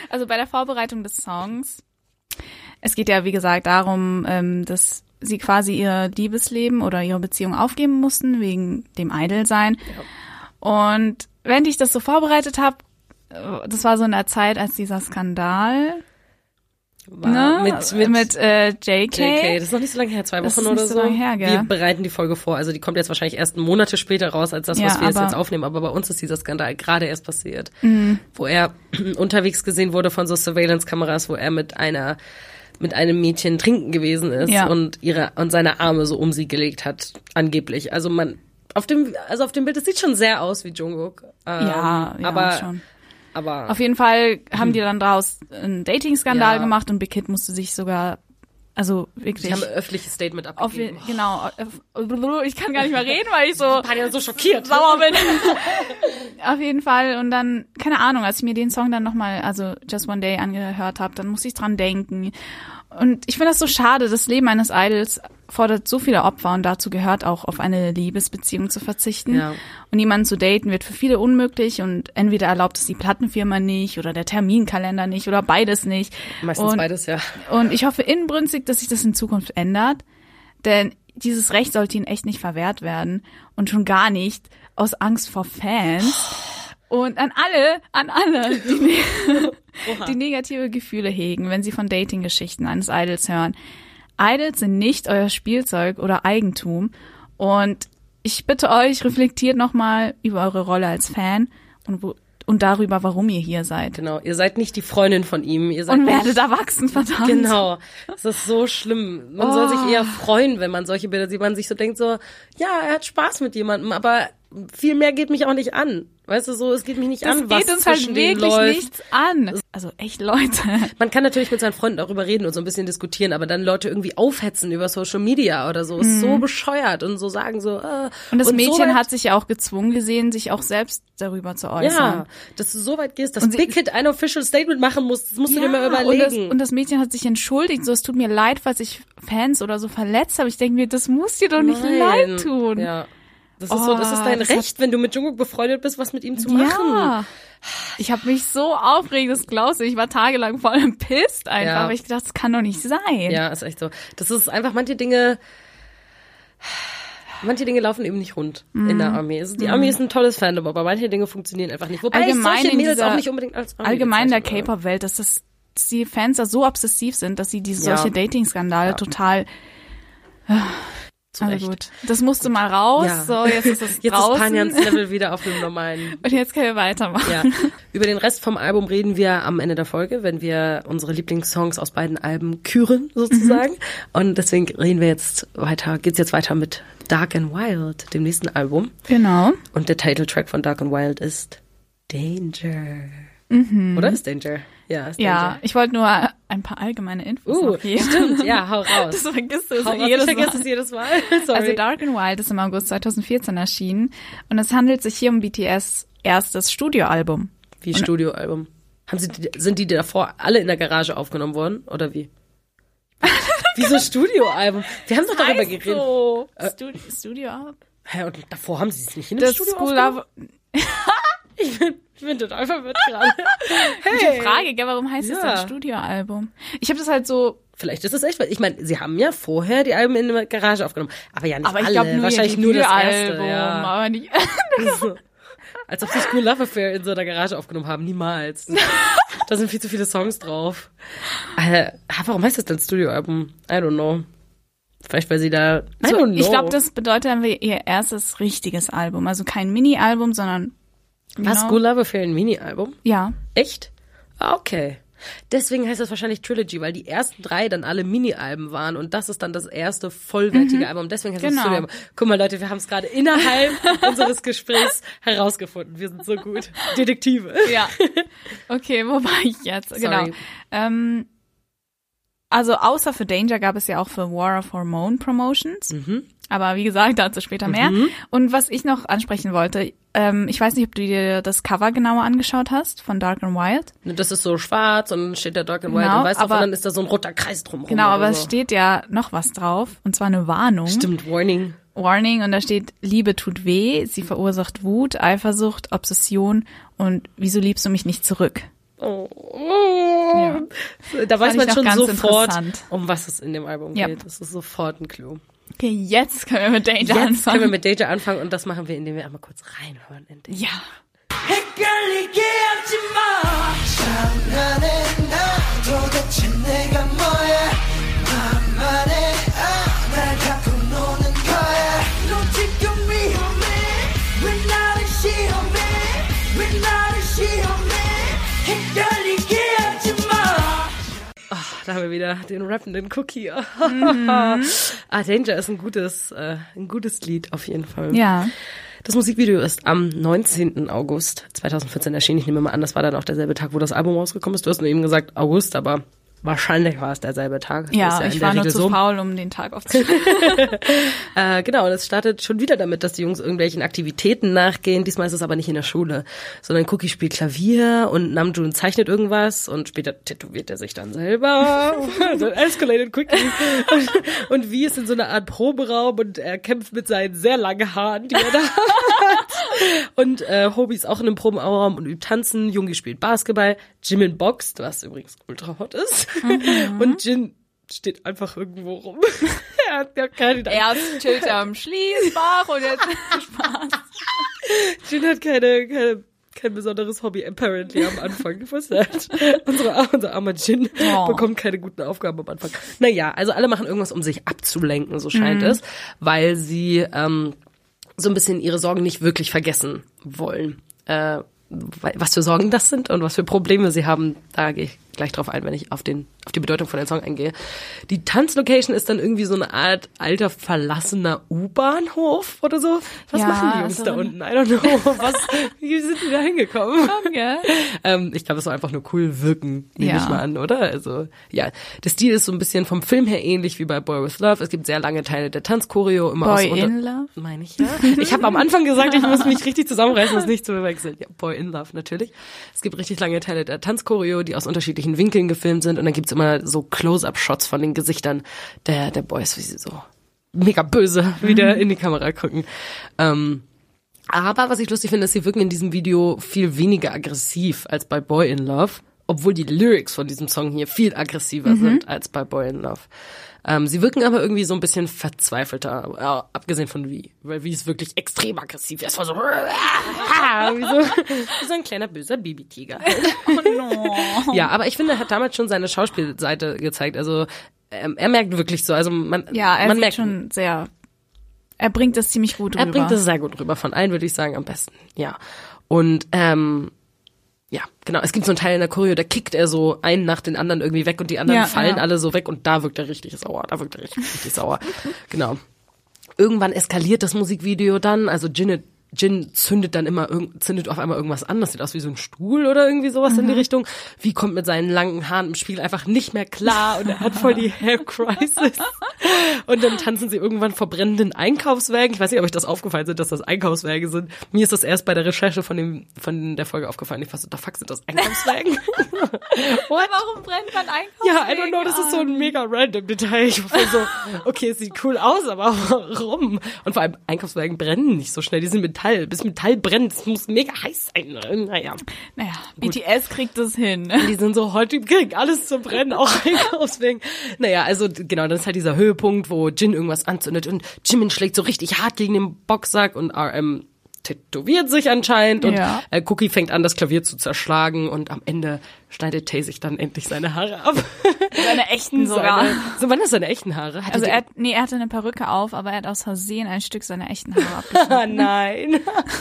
also bei der Vorbereitung des Songs, es geht ja, wie gesagt, darum, ähm, dass sie quasi ihr Liebesleben oder ihre Beziehung aufgeben mussten, wegen dem Idol-Sein. Und während ich das so vorbereitet habe, das war so in der Zeit, als dieser Skandal War ne, mit, mit, mit äh, JK. JK. Das ist noch nicht so lange her, zwei Das Wochen ist oder nicht so so. lange her, gell? Wir bereiten die Folge vor. Also die kommt jetzt wahrscheinlich erst Monate später raus, als das, Ja, was wir jetzt, jetzt aufnehmen. Aber bei uns ist dieser Skandal gerade erst passiert. Mhm. Wo er unterwegs gesehen wurde von so Surveillance-Kameras, wo er mit einer mit einem Mädchen trinken gewesen ist Ja. und ihre und seine Arme so um sie gelegt hat, angeblich. Also man auf dem also auf dem Bild, es sieht schon sehr aus wie Jungkook. Ähm, Ja, ja, aber schon. Aber Auf jeden Fall haben die dann draus einen Dating-Skandal Ja. gemacht und Big Hit musste sich sogar, also sie wirklich. haben ein öffentliches Statement Auf, abgegeben. genau, auf- ich kann gar nicht mehr reden, weil ich so War so schockiert. sauer bin. Auf jeden Fall und dann keine Ahnung, als ich mir den Song dann nochmal, also Just One Day angehört habe, dann musste ich dran denken. Und ich finde das so schade, das Leben eines Idols fordert so viele Opfer und dazu gehört auch auf eine Liebesbeziehung zu verzichten. Ja. Und jemanden zu daten wird für viele unmöglich und entweder erlaubt es die Plattenfirma nicht oder der Terminkalender nicht oder beides nicht. Meistens und, beides, ja. Und ich hoffe inbrünstig, dass sich das in Zukunft ändert, denn dieses Recht sollte ihnen echt nicht verwehrt werden und schon gar nicht aus Angst vor Fans. Und an alle, an alle, die, ne die negative Gefühle hegen, wenn sie von Dating-Geschichten eines Idols hören. Idols sind nicht euer Spielzeug oder Eigentum. Und ich bitte euch, reflektiert nochmal über eure Rolle als Fan und, wo, und darüber, warum ihr hier seid. Genau, ihr seid nicht die Freundin von ihm, ihr seid Und werdet erwachsen, verdammt. Genau, das ist so schlimm. Man soll sich eher freuen, wenn man solche Bilder sieht, man sich so denkt so, ja, er hat Spaß mit jemandem, aber viel mehr geht mich auch nicht an. Weißt du, so, es geht mich nicht Das an, was geht uns halt zwischen denen wirklich läuft. nichts an. Also echt, Leute. Man kann natürlich mit seinen Freunden darüber reden und so ein bisschen diskutieren, aber dann Leute irgendwie aufhetzen über Social Media oder so, ist so bescheuert und so sagen so, äh, Mhm. Und das so Mädchen weit- hat sich ja auch gezwungen gesehen, sich auch selbst darüber zu äußern. ja, dass du so weit gehst, dass Und Big Hit ein Official Statement machen muss, das musst du dir mal und das, überlegen. und das Mädchen hat sich entschuldigt, so es tut mir leid, falls ich Fans oder so verletzt habe. Ich denke mir, das muss dir doch nicht Nein. leid tun. Ja. Das ist so, das ist Oh, dein das hat- Recht, wenn du mit Jungkook befreundet bist, was mit ihm zu machen. Ja. Ich habe mich so aufgeregt, das glaubst du. Ich war tagelang voll pisst einfach, Ja. aber ich dachte, das kann doch nicht sein. Ja, ist echt so. Das ist einfach manche Dinge. Manche Dinge laufen eben nicht rund in der Armee. Also die Armee ist ein tolles Fandom, aber manche Dinge funktionieren einfach nicht. Wobei Mhm. Allgemein ich solche Mädels auch nicht unbedingt als Armee Allgemein in der. K-Pop-Welt, dass, das, dass die Fans da so obsessiv sind, dass sie diese Ja. solche Dating-Skandale total Zu Also gut, das musste mal raus. Ja. So, jetzt ist es Jetzt draußen. ist Panyans Level wieder auf einem normalen und jetzt können wir weitermachen. Ja. Über den Rest vom Album reden wir am Ende der Folge, wenn wir unsere Lieblingssongs aus beiden Alben küren, sozusagen. Und deswegen reden wir jetzt weiter, geht's jetzt weiter mit Dark and Wild, dem nächsten Album. Genau. Und der Titeltrack von Dark and Wild ist Danger. Oder ist Danger? Ja. Ja, ich wollte nur ein paar allgemeine Infos Uh, geben. stimmt, ja, hau raus. Das vergisst du Hau so raus, jedes ich vergesse Mal. es jedes Mal. Sorry. Also Dark and Wild ist im August 2014 erschienen und es handelt sich hier um BTS erstes Studioalbum. wie Studioalbum. Haben sie sind die davor alle in der Garage aufgenommen worden oder wie? Wieso Studioalbum? Wir haben doch darüber geredet. So. Studi Studioalbum? Hä, und davor haben sie es nicht in einem Das Studio School aufgenommen? Ich bin, ich bin total verwirrt gerade. Gute Frage, gell, warum heißt es Ja. denn Studioalbum? Ich habe das halt so, Vielleicht ist es echt, weil ich meine, sie haben ja vorher die Alben in der Garage aufgenommen, aber ja nicht aber ich alle, glaube nur wahrscheinlich nur das erste, Debütalbum, ja. aber nicht. So. Als ob sie School Love Affair in so einer Garage aufgenommen haben, niemals. da sind viel zu viele Songs drauf. Äh, warum heißt das denn Studioalbum? I don't know. Vielleicht weil sie da I don't know. ich glaube, das bedeutet dann ihr erstes richtiges Album, also kein Mini-Album, sondern Was genau. School Love Affair ein Mini-Album? Ja, Echt? Ah, okay. Deswegen heißt das wahrscheinlich Trilogy, weil die ersten drei dann alle Mini-Alben waren und das ist dann das erste vollwertige Album. Deswegen heißt Genau. es Studio-Album. Guck mal, Leute, wir haben es gerade innerhalb unseres Gesprächs herausgefunden. Wir sind so gut. Detektive. ja. Okay, wo war ich jetzt? Genau. Sorry. Ähm, also außer für Danger gab es ja auch für War of Hormone Promotions. Mhm. Aber wie gesagt, dazu später mehr. Und was ich noch ansprechen wollte, ähm, ich weiß nicht, ob du dir das Cover genauer angeschaut hast von Dark and Wild. Das ist so schwarz und steht da Dark and Genau, und weißt du, und aber- dann ist da so ein roter Kreis drumherum. Genau, aber so. es steht ja noch was drauf, und zwar eine Warnung. Stimmt, Warning. Warning und da steht, Liebe tut weh, sie verursacht Wut, Eifersucht, Obsession und wieso liebst du mich nicht zurück? Oh. Ja. Da weiß Fand man ich schon noch ganz sofort, interessant. um was es in dem Album Ja. geht. Das ist sofort ein Clou. Okay, jetzt können wir mit Danger Jetzt anfangen. können wir mit Danger anfangen und das machen wir, indem wir einmal kurz reinhören in Danger. ja. 헷갈리게 하지 마 장난해 나 도대체 내가 뭐야 만만해 Da haben wir wieder den rappenden Cookie. Mhm. ah, Danger ist ein gutes, äh, ein gutes Lied auf jeden Fall. Ja. Das Musikvideo ist am 19. August 2014 erschienen. Ich nehme mal an, das war dann auch derselbe Tag, wo das Album rausgekommen ist. Du hast nur eben gesagt August, aber wahrscheinlich war es derselbe Tag. Ja, in ich war nur Regel zu so. faul, um den Tag aufzuschreiben. Äh, genau, und es startet schon wieder damit, dass die Jungs irgendwelchen Aktivitäten nachgehen. Diesmal ist es aber nicht in der Schule, sondern Cookie spielt Klavier und Namjoon zeichnet irgendwas und später tätowiert er sich dann selber. Dann escalated quickly. Und, und wie ist in so einer Art Proberaum und er kämpft mit seinen sehr langen Haaren, die er da hat. Und äh, Hobie ist auch in einem Proberaum und übt tanzen. Jungi spielt Basketball. Jimin boxt, was übrigens ultra hot ist. Und Jin steht einfach irgendwo rum. er hat gar keine Erst chillt er am Schließbach und jetzt Spaß. Jin hat keine, keine, kein besonderes Hobby, apparently, am Anfang. Was? Unsere, unser armer Jin Oh. bekommt keine guten Aufgaben am Anfang. Naja, also alle machen irgendwas, um sich abzulenken, so scheint es, weil sie ähm, so ein bisschen ihre Sorgen nicht wirklich vergessen wollen. Äh, was für Sorgen das sind und was für Probleme sie haben, da gehe ich gleich drauf ein, wenn ich auf den auf die Bedeutung von dem Song eingehe. Die Tanzlocation ist dann irgendwie so eine Art alter verlassener U-Bahnhof oder so. Was Ja, machen die Jungs so da unten? I don't know. Was, wie sind die da hingekommen? Gell? ähm, ich glaube, es soll einfach nur cool wirken, nehme Ja. ich mal an, oder? Also, ja. Der Stil ist so ein bisschen vom Film her ähnlich wie bei Boy with Love. Es gibt sehr lange Teile der Tanzchoreo, immer Boy aus in Love? meine ich ja. Ich habe am Anfang gesagt, ich muss mich richtig zusammenreißen, das nicht zu verwechseln. Ja, Boy in Love natürlich. Es gibt richtig lange Teile der Tanzchoreo, die aus unterschiedlichen Winkeln gefilmt sind und dann gibt's immer so Close-up-Shots von den Gesichtern der der Boys, wie sie so mega böse wieder in die Kamera gucken. Ähm, aber was ich lustig finde, ist, sie wirken in diesem Video viel weniger aggressiv als bei Boy in Love, obwohl die Lyrics von diesem Song hier viel aggressiver sind als bei Boy in Love. Ähm, sie wirken aber irgendwie so ein bisschen verzweifelter, ja, abgesehen von wie, weil wie ist wirklich extrem aggressiv. Es war so, wie so, wie so ein kleiner böser Babytiger. Ja, aber ich finde, er hat damals schon seine Schauspielseite gezeigt. Also ähm, er merkt wirklich so, also man, Ja, er man merkt schon sehr er bringt das ziemlich gut Er rüber. bringt das sehr gut rüber. Von allen würde ich sagen am besten. Ja. Und ähm, ja, genau. Es gibt so einen Teil in der Choreo, da kickt er so einen nach den anderen irgendwie weg und die anderen Ja, fallen ja. alle so weg und da wirkt er richtig sauer. Da wirkt er richtig, richtig sauer. Genau. Irgendwann eskaliert das Musikvideo dann. Also Jin, Jin zündet dann immer zündet auf einmal irgendwas an. Das sieht aus wie so ein Stuhl oder irgendwie sowas in die Richtung. Wie kommt mit seinen langen Haaren im Spiel einfach nicht mehr klar und er hat voll die Hair Crisis. Und dann tanzen sie irgendwann vor brennenden Einkaufswagen. Ich weiß nicht, ob euch das aufgefallen sind, dass das Einkaufswagen sind. Mir ist das erst bei der Recherche von dem von der Folge aufgefallen. Ich war so, da fuck sind das Einkaufswagen? Warum brennt man Einkaufswegen Ja, I don't know, das ist so ein mega random Detail. Ich war so, okay, es sieht cool aus, aber warum? Und vor allem Einkaufswagen brennen nicht so schnell, die sind Metall. Bis Metall brennt, das muss mega heiß sein. Naja, Naja, BTS kriegt es hin. die sind so hot, die kriegen alles zu brennen, auch Einkaufswagen. Naja, also genau, dann ist halt dieser Höhepunkt, wo Jin irgendwas anzündet und Jimin schlägt so richtig hart gegen den Boxsack und RM tätowiert sich anscheinend und Ja. äh, Cookie fängt an, das Klavier zu zerschlagen und am Ende schneidet Tay sich dann endlich seine Haare ab. Seine echten sogar. Seine, so waren das seine echten Haare? Hatte Also er, hat, nee, er hatte eine Perücke auf, aber er hat aus Versehen ein Stück seiner echten Haare abgeschnitten. Ah, nein.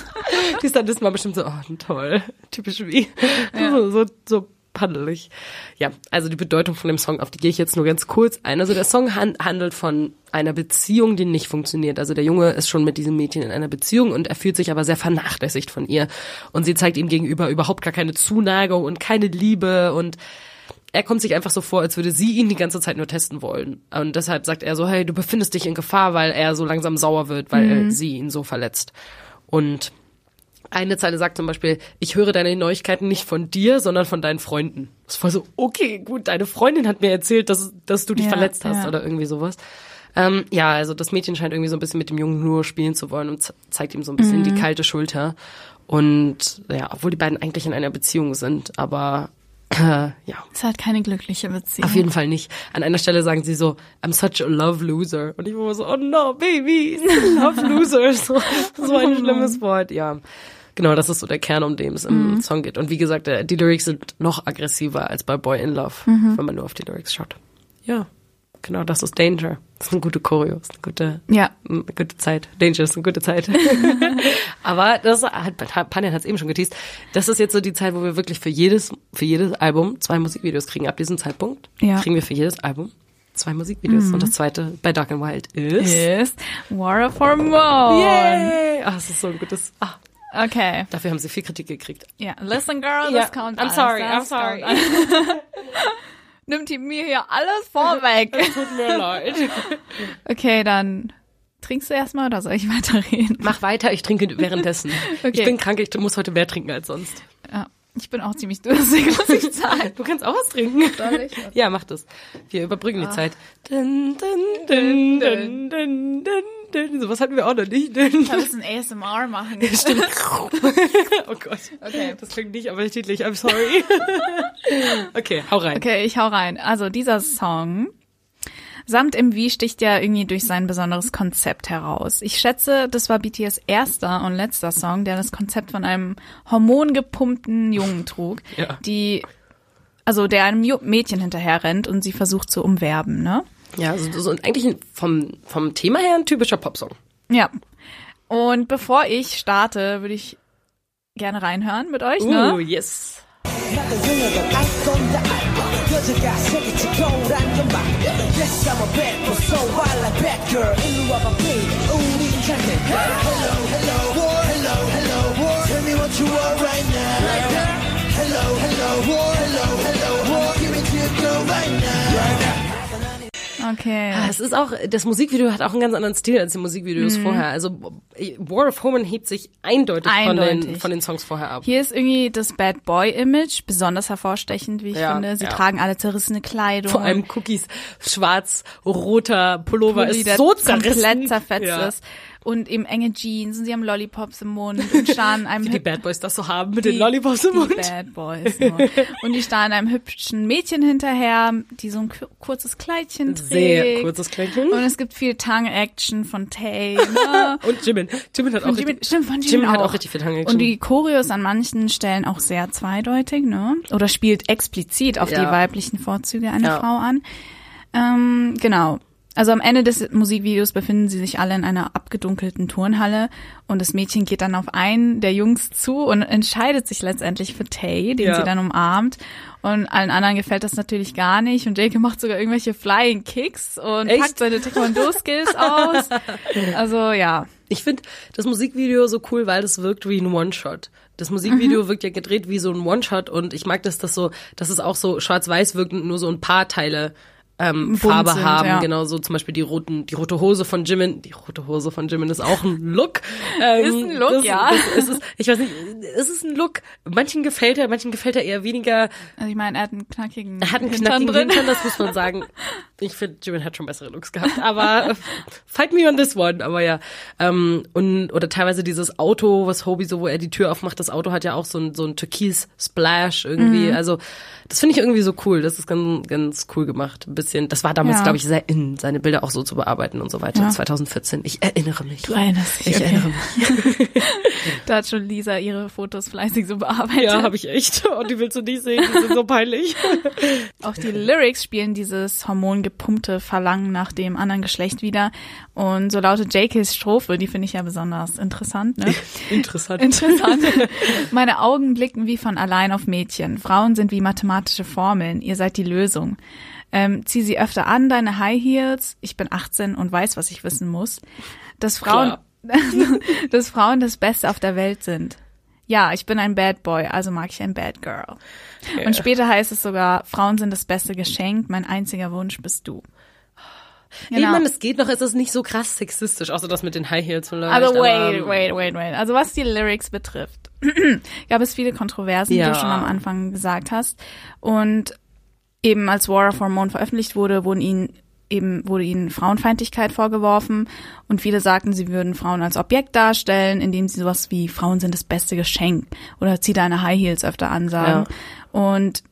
Die ist dann das mal bestimmt so, oh, toll. Typisch wie. So, so, so paddelig. Ja, also die Bedeutung von dem Song, auf die gehe ich jetzt nur ganz kurz ein. Also der Song han handelt von einer Beziehung, die nicht funktioniert. Also der Junge ist schon mit diesem Mädchen in einer Beziehung und er fühlt sich aber sehr vernachlässigt von ihr. Und sie zeigt ihm gegenüber überhaupt gar keine Zuneigung und keine Liebe und er kommt sich einfach so vor, als würde sie ihn die ganze Zeit nur testen wollen. Und deshalb sagt er so, hey, du befindest dich in Gefahr, weil er so langsam sauer wird, weil äh, sie ihn so verletzt. Und eine Zeile sagt zum Beispiel, ich höre deine Neuigkeiten nicht von dir, sondern von deinen Freunden. Das war so, okay, gut, deine Freundin hat mir erzählt, dass, dass du dich Ja, verletzt hast ja. oder irgendwie sowas. Ähm, ja, also das Mädchen scheint irgendwie so ein bisschen mit dem Jungen nur spielen zu wollen und ze- zeigt ihm so ein bisschen Mhm. die kalte Schulter. Und ja, obwohl die beiden eigentlich in einer Beziehung sind, aber äh, ja, Ist halt keine glückliche Beziehung. auf jeden Fall nicht. An einer Stelle sagen sie so, I'm such a love loser. Und ich war so, oh no, baby, love loser. So, so ein schlimmes Wort, ja. Genau, das ist so der Kern, um den es im Song geht. Und wie gesagt, die Lyrics sind noch aggressiver als bei Boy in Love, wenn man nur auf die Lyrics schaut. Ja, genau, das ist Danger. Das ist eine gute Choreo, das ist eine gute, Ja. eine gute Zeit. Danger ist eine gute Zeit. Aber das hat, Panjan hat es eben schon geteased. Das ist jetzt so die Zeit, wo wir wirklich für jedes, für jedes Album zwei Musikvideos kriegen. Ab diesem Zeitpunkt Ja. Mhm. kriegen wir für jedes Album zwei Musikvideos. Und das zweite bei Dark and Wild ist. Ist War of Hormone. Yay! Ah, es ist so ein gutes. Ah, Okay. dafür haben sie viel Kritik gekriegt. Ja, listen girl, das kommt I'm sorry, I'm sorry. kommt alles. Nimmt die mir hier alles vorweg. Tut mir leid. Okay, dann trinkst du erstmal oder soll ich weiterreden? Mach weiter, ich trinke währenddessen. Okay. Ich bin krank, ich muss heute mehr trinken als sonst. Ja, ich bin auch ziemlich durstig, muss ich sagen. Du kannst auch was trinken. Soll ich? Ja, mach das. Wir überbrücken die Zeit. Dun, dun, dun, dun. Sowas hatten wir auch noch nicht. Ich muss ein ASMR machen. Stimmt. oh Gott. Okay. Das klingt nicht appetitlich. I'm sorry. okay, hau rein. Okay, ich hau rein. Also dieser Song samt MV sticht ja irgendwie durch sein besonderes Konzept heraus. Ich schätze, das war BTS erster und letzter Song, der das Konzept von einem hormongepumpten Jungen trug, Ja. die also der einem Mädchen hinterher rennt und sie versucht zu umwerben, ne? Ja, so, so eigentlich vom, vom Thema her ein typischer Popsong. Ja. Und bevor ich starte, würde ich gerne reinhören mit euch, ne? Oh, yes. Hello, hello, war, hello, hello, war. Give me to go right now. Right now. Okay. Ah, Es ist auch, das Musikvideo hat auch einen ganz anderen Stil als die Musikvideos vorher. Also War of Hormone hebt sich eindeutig, Von, den, Eindeutig. von den Songs vorher ab. Hier ist irgendwie das Bad Boy Image besonders hervorstechend, wie ich Ja, finde. Sie ja. tragen alle zerrissene Kleidung. Vor allem Cookies schwarz-roter Pullover Pulli, ist so zerrissen. komplett zerfetzt Ja. ist. Und eben enge Jeans und sie haben Lollipops im Mund und starren einem Wie die Bad Boys das so haben mit die- den Lollipops im die Mund. Bad Boys. So. Und die starren einem hübschen Mädchen hinterher, die so ein ku- kurzes Kleidchen trägt. Sehr kurzes Kleidchen. Und es gibt viel Tongue-Action von Tay. Ne? Und Jimin. Jimin hat auch Jimin, richtig, stimmt, von Jimin, Jimin hat auch. auch richtig viel Tongue-Action. Und die Choreo ist an manchen Stellen auch sehr zweideutig, ne? Oder spielt explizit auf Ja. die weiblichen Vorzüge einer Ja. Frau an. Ähm, genau. Also am Ende des Musikvideos befinden sie sich alle in einer abgedunkelten Turnhalle und das Mädchen geht dann auf einen der Jungs zu und entscheidet sich letztendlich für Tay, den Ja. sie dann umarmt. Und allen anderen gefällt das natürlich gar nicht und Jake macht sogar irgendwelche Flying Kicks und Echt? packt seine Taekwondo-Skills aus. Also ja, Ich finde das Musikvideo so cool, weil das wirkt wie ein One-Shot. Das Musikvideo wirkt ja gedreht wie so ein One-Shot und ich mag, dass das so, dass es auch so schwarz-weiß wirkt und nur so ein paar Teile ähm, Farbe sind, haben. ja. Genau, so zum Beispiel die roten, die rote Hose von Jimin. Die rote Hose von Jimin ist auch ein Look. Ähm, Ist ein Look, das, ja. Das, es ist, ich weiß nicht, es ist ein Look. Manchen gefällt er, manchen gefällt er eher weniger. also ich meine, er hat einen knackigen Er hat einen Hintern knackigen drin. Hintern, das muss man sagen. Ich finde, Jimin hat schon bessere Looks gehabt, aber äh, fight me on this one. Aber ja, ähm, und oder teilweise dieses Auto, was Hobie so, wo er die Tür aufmacht, das Auto hat ja auch so ein so ein Türkis Splash irgendwie. Mhm. Also das finde ich irgendwie so cool. Das ist ganz ganz cool gemacht. Ein bisschen. Das war damals, Ja. glaube ich, sehr in, seine Bilder auch so zu bearbeiten und so weiter. Ja. 2014. Ich erinnere mich. Du erinnerst dich, Ich okay. erinnere mich. Da hat schon Lisa ihre Fotos fleißig so bearbeitet. Ja, habe ich echt. Und die willst du nicht sehen. Die sind so peinlich. Auch die Lyrics spielen dieses hormongepumpte Verlangen nach dem anderen Geschlecht wieder. Und so lautet JKs Strophe, die finde ich ja besonders interessant. Ne? Interessant. Interessant. Meine Augen blicken wie von allein auf Mädchen. Frauen sind wie mathematische Formeln. Ihr seid die Lösung. Ähm, zieh sie öfter an, deine High Heels. Ich bin 18 und weiß, was ich wissen muss. Dass Frauen, dass Frauen das Beste auf der Welt sind. Ja, ich bin ein Bad Boy, also mag ich ein Bad Girl. Und später heißt es sogar, Frauen sind das beste Geschenk, mein einziger Wunsch bist du. Nee, Mann, es geht noch, es ist nicht so krass sexistisch, außer das mit den High Heels vielleicht. Also aber- wait, wait, wait, wait. Also was die Lyrics betrifft, gab es viele Kontroversen, wie Ja. du schon am Anfang gesagt hast. Und eben als War of Hormone veröffentlicht wurde, wurden ihnen eben wurde ihnen Frauenfeindlichkeit vorgeworfen und viele sagten, sie würden Frauen als Objekt darstellen, indem sie sowas wie Frauen sind das beste Geschenk oder zieh deine High Heels öfter an sagen. Und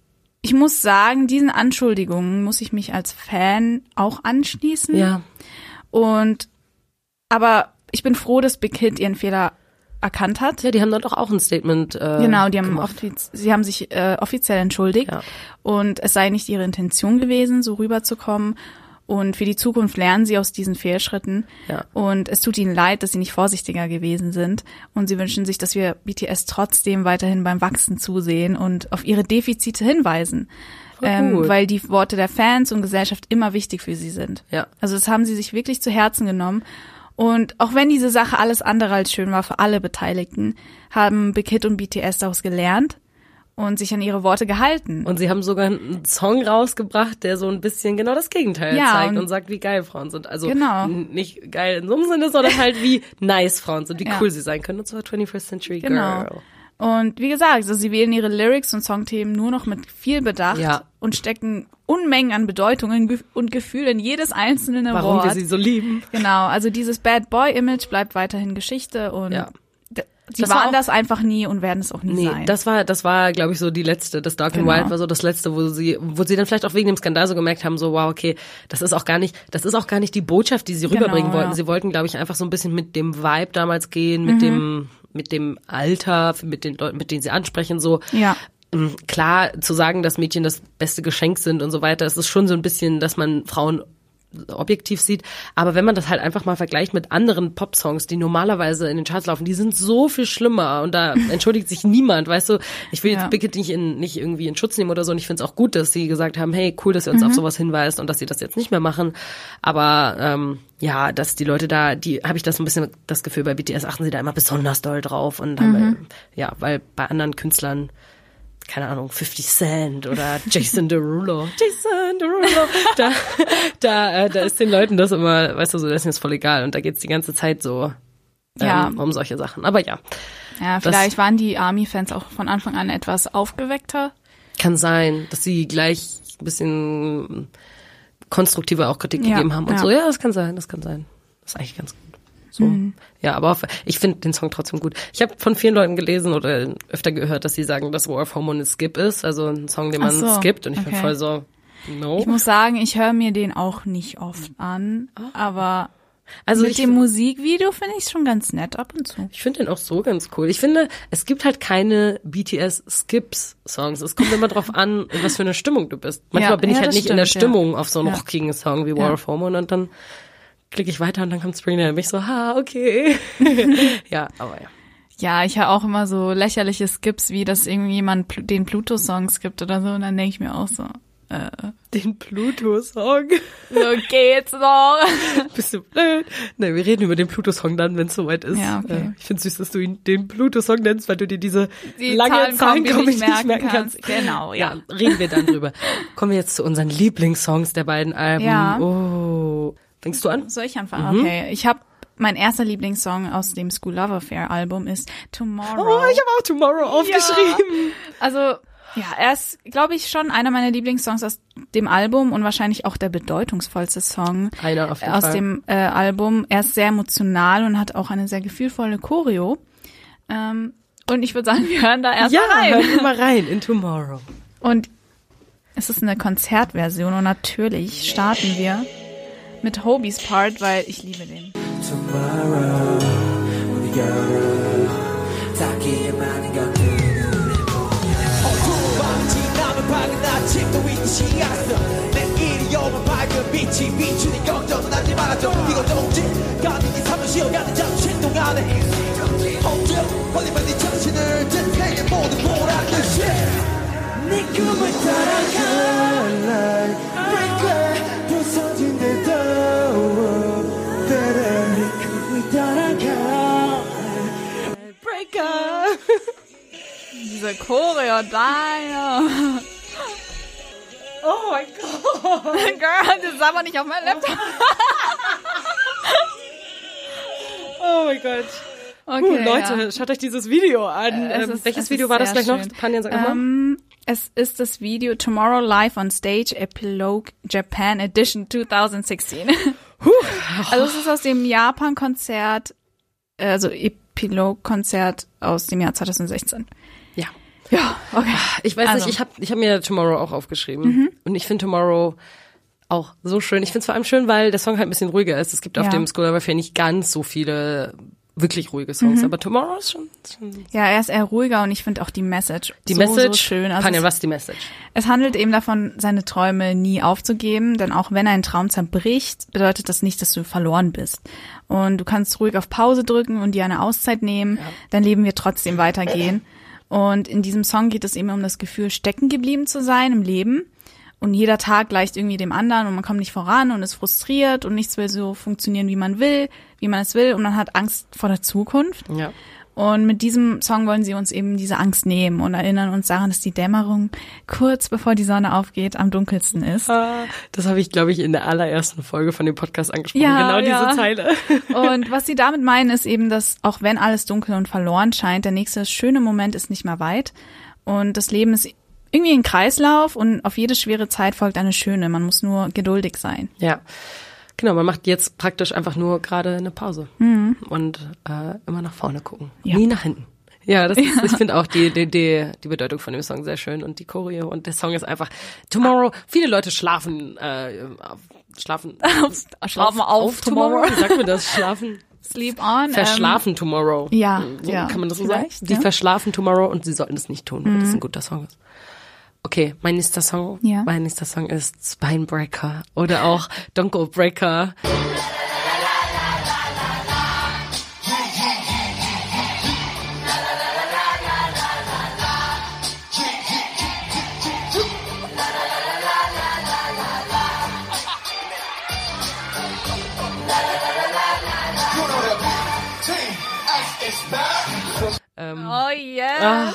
ich muss sagen, diesen Anschuldigungen muss ich mich als Fan auch anschließen. Ja. Und aber ich bin froh, dass Big Hit ihren Fehler erkannt hat. Ja, die haben dann doch auch ein Statement äh, Genau, die haben sie haben sich äh, offiziell entschuldigt Ja. und es sei nicht ihre Intention gewesen, so rüberzukommen. Und für die Zukunft lernen sie aus diesen Fehlschritten. Ja. Und es tut ihnen leid, dass sie nicht vorsichtiger gewesen sind. Und sie wünschen sich, dass wir BTS trotzdem weiterhin beim Wachsen zusehen und auf ihre Defizite hinweisen. Ähm, weil die Worte der Fans und Gesellschaft immer wichtig für sie sind. Ja. Also das haben sie sich wirklich zu Herzen genommen. Und auch wenn diese Sache alles andere als schön war für alle Beteiligten, haben Big Hit und BTS daraus gelernt und sich an ihre Worte gehalten. Und sie haben sogar einen Song rausgebracht, der so ein bisschen genau das Gegenteil Ja, zeigt und- und, sagt, wie geil Frauen sind. Also Genau. nicht geil in so einem Sinne, sondern halt wie nice Frauen sind, wie Ja. cool sie sein können. Und zwar 21st Century Genau. Girl. Und wie gesagt, also sie wählen ihre Lyrics und Songthemen nur noch mit viel Bedacht Ja. und stecken Unmengen an Bedeutungen ge- und Gefühl in jedes einzelne Warum Wort. wir sie so lieben. Genau, also dieses Bad Boy Image bleibt weiterhin Geschichte und Ja. Sie Das war waren das einfach nie und werden es auch nie Nee, sein. das war, das war, glaube ich, so die letzte. Das Dark Genau. and Wild war so das letzte, wo sie, wo sie dann vielleicht auch wegen dem Skandal so gemerkt haben, so, wow, okay, das ist auch gar nicht, das ist auch gar nicht die Botschaft, die sie rüberbringen Genau, wollten. ja. Sie wollten, glaube ich, einfach so ein bisschen mit dem Vibe damals gehen, Mhm. mit dem, mit dem Alter, mit den Leuten, mit denen sie ansprechen, so. Ja. Ähm, Klar, zu sagen, dass Mädchen das beste Geschenk sind und so weiter, es ist schon so ein bisschen, dass man Frauen objektiv sieht. Aber wenn man das halt einfach mal vergleicht mit anderen Popsongs, die normalerweise in den Charts laufen, die sind so viel schlimmer und da entschuldigt sich niemand, weißt du. Ich will Ja. Hit nicht, in, nicht irgendwie in Schutz nehmen oder so und ich finde es auch gut, dass sie gesagt haben, hey, cool, dass ihr uns Mhm. auf sowas hinweist und dass sie das jetzt nicht mehr machen. Aber ähm, ja, dass die Leute da, die habe ich das ein bisschen das Gefühl, bei BTS achten sie da immer besonders doll drauf und haben, Mhm. ja, weil bei anderen Künstlern keine Ahnung, 50 Cent oder Jason Derulo. Jason Derulo. Da, da, äh, da ist den Leuten das immer, weißt du, so, das ist jetzt voll egal. Und da geht's die ganze Zeit so ähm, Ja. um solche Sachen. Aber ja, Ja, vielleicht waren die Army-Fans auch von Anfang an etwas aufgeweckter. kann sein, dass sie gleich ein bisschen konstruktiver auch Kritik Ja, gegeben haben und ja. so. Ja, das kann sein, das kann sein. Das ist eigentlich ganz gut. So. Mhm. Ja, aber ich finde den Song trotzdem gut. Ich habe von vielen Leuten gelesen oder öfter gehört, dass sie sagen, dass War of Hormone ein Skip ist, also ein Song, den man so, skippt. Und ich bin okay. voll so, no. Ich muss sagen, ich höre mir den auch nicht oft an, aber Also Mit dem Musikvideo finde ich es schon ganz nett ab und zu. ich finde den auch so ganz cool. Ich finde, es gibt halt keine BTS-Skips-Songs. Es kommt immer drauf an, was für eine Stimmung du bist. Manchmal Ja, bin ich ja, halt nicht in der stimmt, ja. Stimmung auf so einen rockigen Song wie War of Hormone und dann klicke ich weiter und dann kommt Spring Day und bin ich so, ha, okay. ja, aber ja. Ja, ich höre auch immer so lächerliche Skips, wie dass irgendwie jemand Pl- den Pluto-Song skippt oder so. Und dann denke ich mir auch so, äh, Den Pluto-Song. so geht's noch. Bist du blöd? Nein, wir reden über den Pluto-Song dann, wenn es soweit ist. Ja, okay. Äh, Ich finde süß, dass du ihn den Pluto-Song nennst, weil du dir diese Die lange Zahlen Zahlen, komplett glaub ich, nicht nicht merken merken kannst. kannst. Genau, ja. reden wir dann drüber. Kommen wir jetzt zu unseren Lieblingssongs der beiden Alben. Ja. Oh. Fängst du an? Soll ich anfangen? Okay, ich habe mein erster Lieblingssong aus dem School Love Affair Album ist Tomorrow. Oh, ich habe auch Tomorrow aufgeschrieben. Also, ja, er ist, glaube ich, schon einer meiner Lieblingssongs aus dem Album und wahrscheinlich auch der bedeutungsvollste Song Einer auf jeden aus Fall. dem äh, Album. Er ist sehr emotional und hat auch eine sehr gefühlvolle Choreo. Ähm, und ich würde sagen, wir hören da erst Ja, mal rein. hören wir mal rein in Tomorrow. Und es ist eine Konzertversion und natürlich starten wir mit Hobies Part, weil ich liebe den. Tomorrow 우리가 다 기억나는 것들은 어두운 밤 지나면 밝은 아침도 잊지 않았어 내일이 오면 밝은 빛 Breaker. Diese Choreo, da. Oh mein Gott. Girl, das ist aber nicht auf meinem Laptop. Oh mein Gott. Okay, uh, Leute, ja. schaut euch dieses Video an. Ähm, ist- welches es Video war das gleich noch? Panja, sag. Ähm, es ist das Video Tomorrow Live on Stage Epilogue Japan Edition 2016. also es ist aus dem Japan-Konzert, äh, also Epilogue-Konzert aus dem Jahr 2016. ja. Ja, okay. Ich weiß Also. Mhm. nicht, ich habe ich hab mir Tomorrow auch aufgeschrieben. Und ich finde Tomorrow auch so schön. Ich finde es vor allem schön, weil der Song halt ein bisschen ruhiger ist. Es gibt auf Ja. dem School of Affair nicht ganz so viele wirklich ruhige Mhm. Songs. Aber Tomorrow ist schon, schon Ja, er ist eher ruhiger und ich finde auch die Message die so, Message. so schön. Also Panja, es, was ist die Message? es handelt eben davon, seine Träume nie aufzugeben, denn auch wenn ein Traum zerbricht, bedeutet das nicht, dass du verloren bist. Und du kannst ruhig auf Pause drücken und dir eine Auszeit nehmen, dein Leben wird trotzdem weitergehen. Und in diesem Song geht es eben um das Gefühl, stecken geblieben zu sein im Leben. Und jeder Tag gleicht irgendwie dem anderen und man kommt nicht voran und ist frustriert und nichts will so funktionieren, wie man will, wie man es will und man hat Angst vor der Zukunft. Ja. Und mit diesem Song wollen sie uns eben diese Angst nehmen und erinnern uns daran, dass die Dämmerung kurz bevor die Sonne aufgeht am dunkelsten ist. Ah, Das habe ich, glaube ich, in der allerersten Folge von dem Podcast angesprochen. Ja, genau diese ja. Zeile. Und was sie damit meinen, ist eben, dass auch wenn alles dunkel und verloren scheint, der nächste schöne Moment ist nicht mehr weit. Und das Leben ist irgendwie ein Kreislauf und auf jede schwere Zeit folgt eine schöne. Man muss nur geduldig sein. Ja. Genau, man macht jetzt praktisch einfach nur gerade eine Pause und äh, immer nach vorne gucken, Mhm. Ja. nie nach hinten. Ja, das ist, ich finde auch die, die, die, die Bedeutung von dem Song sehr schön und die Choreo und der Song ist einfach Tomorrow. Viele Leute schlafen, äh, auf- schlafen, schlafen auf Tomorrow. Wie sagt man das? Schlafen, Sleep on. verschlafen Tomorrow. ja, so ja, kann man das so sagen? Die ja. Mhm. verschlafen Tomorrow und sie sollten es nicht tun, weil das ein guter Song ist. Okay, mein nächster Song, Ja. mein nächster Song ist Spinebreaker oder auch Don't Go Breaker. Ähm, Oh yeah.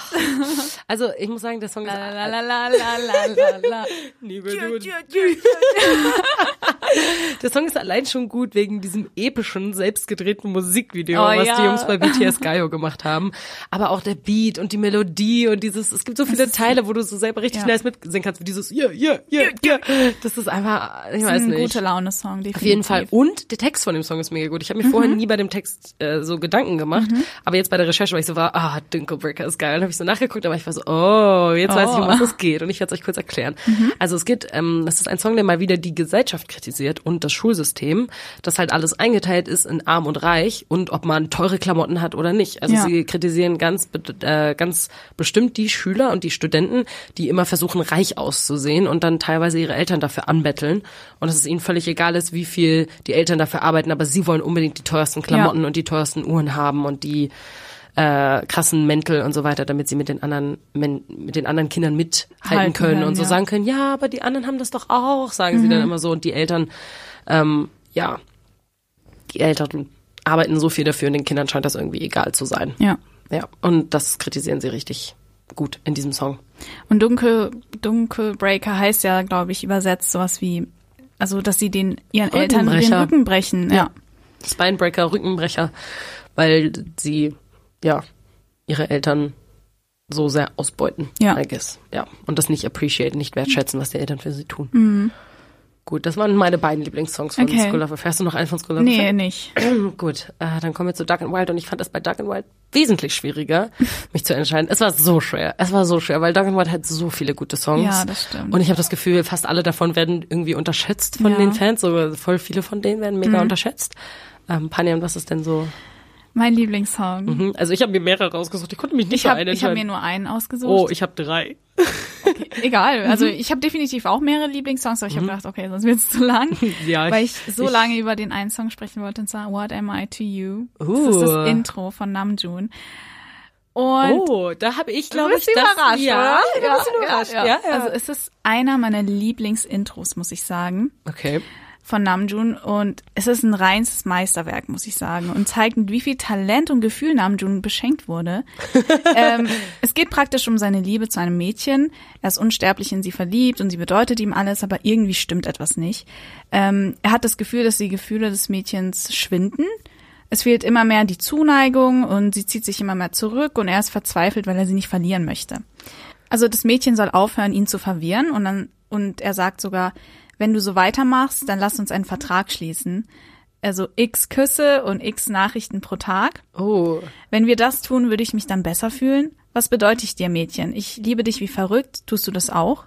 also ich muss sagen, der Song ist La la la la la la la. Der Song ist allein schon gut wegen diesem epischen, selbstgedrehten Musikvideo, Oh, was die ja. Jungs bei BTS Gaio gemacht haben. Aber auch der Beat und die Melodie und dieses, es gibt so viele Teile, wo du so selber richtig Ja. nice mitsingen kannst, wie dieses, ja, ja, ja, ja. Das ist einfach, ich weiß ist ein nicht. gute Laune-Song, definitiv. Auf jeden Fall. Und der Text von dem Song ist mega gut. Ich habe mir vorher nie bei dem Text äh, so Gedanken gemacht, aber jetzt bei der Recherche war ich so war, ah, Dinklebreaker ist geil. Dann habe ich so nachgeguckt, aber ich war so, oh, jetzt weiß ich, um Oh. was es geht. Und ich werde es euch kurz erklären. Also es geht, ähm, das ist ein Song, der mal wieder die Gesellschaft kritisiert und das Schulsystem, das halt alles eingeteilt ist in arm und reich und ob man teure Klamotten hat oder nicht. Also Ja. sie kritisieren ganz, äh, ganz bestimmt die Schüler und die Studenten, die immer versuchen, reich auszusehen und dann teilweise ihre Eltern dafür anbetteln. Und dass es ihnen völlig egal ist, wie viel die Eltern dafür arbeiten, aber sie wollen unbedingt die teuersten Klamotten und die teuersten Uhren haben und die äh, krassen Mäntel und so weiter, damit sie mit den anderen Men mit den anderen Kindern mithalten Halten können können, und so ja. sagen können, ja, aber die anderen haben das doch auch, sagen sie dann immer so und die Eltern, ähm, ja, die Eltern arbeiten so viel dafür und den Kindern scheint das irgendwie egal zu sein. Ja. Ja, und das kritisieren sie richtig gut in diesem Song. Und Dunkel, Dunkelbreaker heißt ja, glaube ich, übersetzt sowas wie, also, dass sie den, ihren Eltern den. Rücken brechen. Ja. Spinebreaker, Rückenbrecher, weil sie, ja, ihre Eltern so sehr ausbeuten, Ja. I guess. Ja, und das nicht appreciaten, nicht wertschätzen, was die Eltern für sie tun. Gut, das waren meine beiden Lieblingssongs von Mhm. Okay. School of Affair. Hast du noch einen von School of Nee, Affair? nicht. Gut, äh, dann kommen wir zu Dark and Wild und ich fand das bei Dark and Wild wesentlich schwieriger, mich zu entscheiden. Es war so schwer. Es war so schwer, weil Dark and Wild hat so viele gute Songs. Ja, das stimmt. Und ich habe das Gefühl, fast alle davon werden irgendwie unterschätzt von Ja. den Fans. So voll viele von denen werden mega unterschätzt. Ähm, Panjan, was ist denn so? Mein Lieblingssong. Mhm. Also ich habe mir mehrere rausgesucht. Ich konnte mich nicht Ich habe einen ich hab mir nur einen ausgesucht. Oh, ich habe drei. Egal. Also ich habe definitiv auch mehrere Lieblingssongs, aber ich habe gedacht, okay, sonst wird es zu lang. Mhm. Ja, weil ich- ich so ich- lange über den einen Song sprechen wollte, und zwar What Am I to You? Das Uh. ist das Intro von Namjoon. Und Oh, da habe ich, glaube ich, das, überrascht, ja, oder? ich ein bisschen überrascht. Ja, ja. Also es ist einer meiner Lieblingsintros, muss ich sagen, Okay. Von Namjoon und es ist ein reines Meisterwerk, muss ich sagen und zeigt, mit wie viel Talent und Gefühl Namjoon beschenkt wurde. ähm, es geht praktisch um seine Liebe zu einem Mädchen. Er ist unsterblich in sie verliebt und sie bedeutet ihm alles, aber irgendwie stimmt etwas nicht. Ähm, er hat das Gefühl, dass die Gefühle des Mädchens schwinden. Es fehlt immer mehr die Zuneigung und sie zieht sich immer mehr zurück und er ist verzweifelt, weil er sie nicht verlieren möchte. Also das Mädchen soll aufhören, ihn zu verwirren und dann und er sagt sogar, wenn du so weitermachst, dann lass uns einen Vertrag schließen. Also x Küsse und x Nachrichten pro Tag. Oh. Wenn wir das tun, würde ich mich dann besser fühlen. Was bedeutet ich dir, Mädchen? Ich liebe dich wie verrückt. Tust du das auch?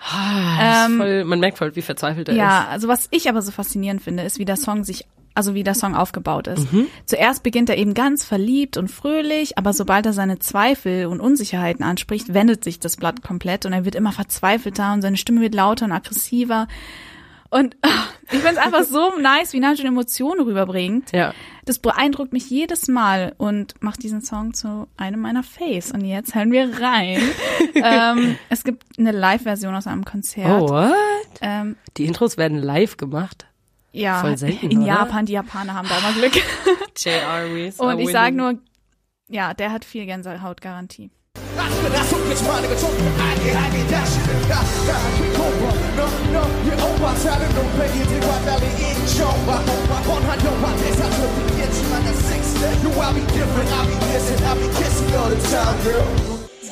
Das ist Ähm, voll, man merkt voll, wie verzweifelt er Ja, ist. also was ich aber so faszinierend finde, ist, wie der Song sich, also wie der Song aufgebaut ist. Mhm. Zuerst beginnt er eben ganz verliebt und fröhlich, aber sobald er seine Zweifel und Unsicherheiten anspricht, wendet sich das Blatt komplett und er wird immer verzweifelter und seine Stimme wird lauter und aggressiver. Und ah, ich finde es einfach so nice, wie Namjoon Emotionen rüberbringt. Ja. Das beeindruckt mich jedes Mal und macht diesen Song zu einem meiner Faves. Und jetzt hören wir rein. ähm, es gibt eine Live-Version aus einem Konzert. Oh, what? Ähm, Die Intros werden live gemacht. Ja, Voll selten, in oder? Japan, die Japaner haben da immer Glück. J.R. Und ich sage nur, ja, der hat viel Gänsehautgarantie.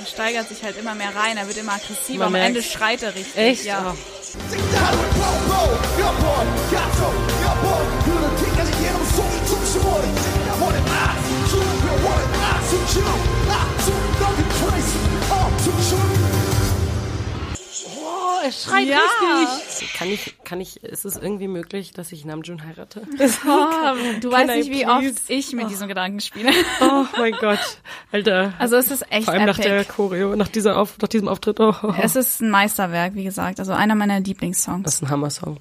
Er steigert sich halt immer mehr rein, er wird immer aggressiver. Am Ende schreit er richtig. Echt? Ja. Oh. Oh, er schreit Ja. richtig. Kann ich, kann ich, ist es irgendwie möglich, dass ich Namjoon heirate? Oh, du weißt nicht, wie please? oft ich mit diesem Gedanken spiele. Oh mein Gott. Alter. Also es ist echt Vor allem nach epic. der Choreo, nach dieser Auf, nach diesem Auftritt. Oh, oh, oh. Es ist ein Meisterwerk, wie gesagt. Also einer meiner Lieblingssongs. Das ist ein Hammer-Song.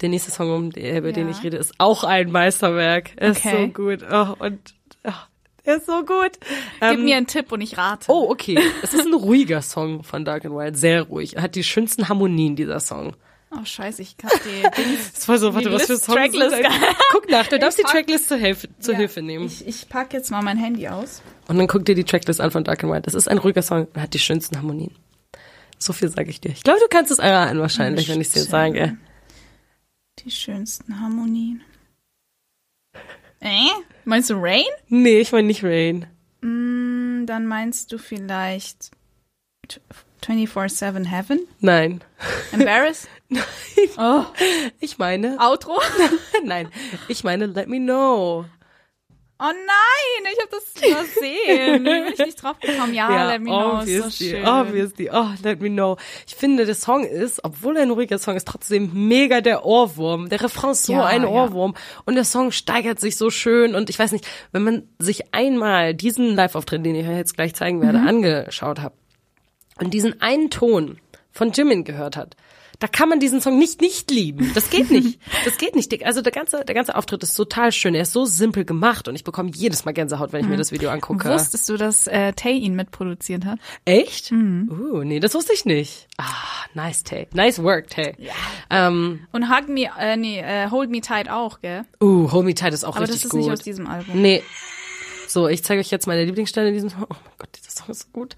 Der nächste Song, über den Ja. ich rede, ist auch ein Meisterwerk. Er ist Okay. so gut. Oh, und oh, ist so gut. Gib Ähm, mir einen Tipp und ich rate. Oh, okay. Es ist ein ruhiger Song von Dark and Wild, sehr ruhig. Er hat die schönsten Harmonien, dieser Song. Oh, scheiße, ich kann die. Das war so, warte, was für Songs Tracklist. sind? Guck nach, du darfst die Tracklist zur Hilfe, zur Ja. Hilfe nehmen. Ich, ich pack jetzt mal mein Handy aus. Und dann guck dir die Tracklist an von Dark and Wild. Das ist ein ruhiger Song, er hat die schönsten Harmonien. So viel sage ich dir. Ich glaube, du kannst es erraten wahrscheinlich, wenn ich es dir sage. Die schönsten Harmonien. Äh? Meinst du Rain? Nee, ich meine nicht Rain. Hm, Dann meinst du vielleicht t- 24-7 Heaven? Nein. Embarrassed? Oh, Ich meine, Outro? nein. Ich meine, Let Me Know. Oh nein, ich habe das übersehen. Bin ich nicht drauf gekommen? Ja, let me know. Ist so obviously, schön. obviously. Oh, let me know. Ich finde, der Song ist, obwohl er ein ruhiger Song ist, trotzdem mega der Ohrwurm. Der Refrain ist so Ja, ein ja. Ohrwurm. Und der Song steigert sich so schön. Und ich weiß nicht, wenn man sich einmal diesen Live-Auftritt, den ich euch jetzt gleich zeigen werde, Mhm. angeschaut hat und diesen einen Ton von Jimin gehört hat, da kann man diesen Song nicht nicht lieben. Das geht nicht. Das geht nicht. Also der ganze, der ganze Auftritt ist total schön. Er ist so simpel gemacht und ich bekomme jedes Mal Gänsehaut, wenn ich mir das Video angucke. Wusstest du, dass äh, Tay ihn mitproduziert hat? Echt? Mhm. Uh, nee, das wusste ich nicht. Ah, nice, Tay. Nice work, Tay. Ähm, Und Hug Me, äh, nee, äh, Hold Me Tight auch, gell? uh, Hold Me Tight ist auch Aber das richtig ist gut. nicht aus diesem Album. nee. So, ich zeige euch jetzt meine Lieblingsstelle in diesem Song. Oh mein Gott, dieser Song ist so gut.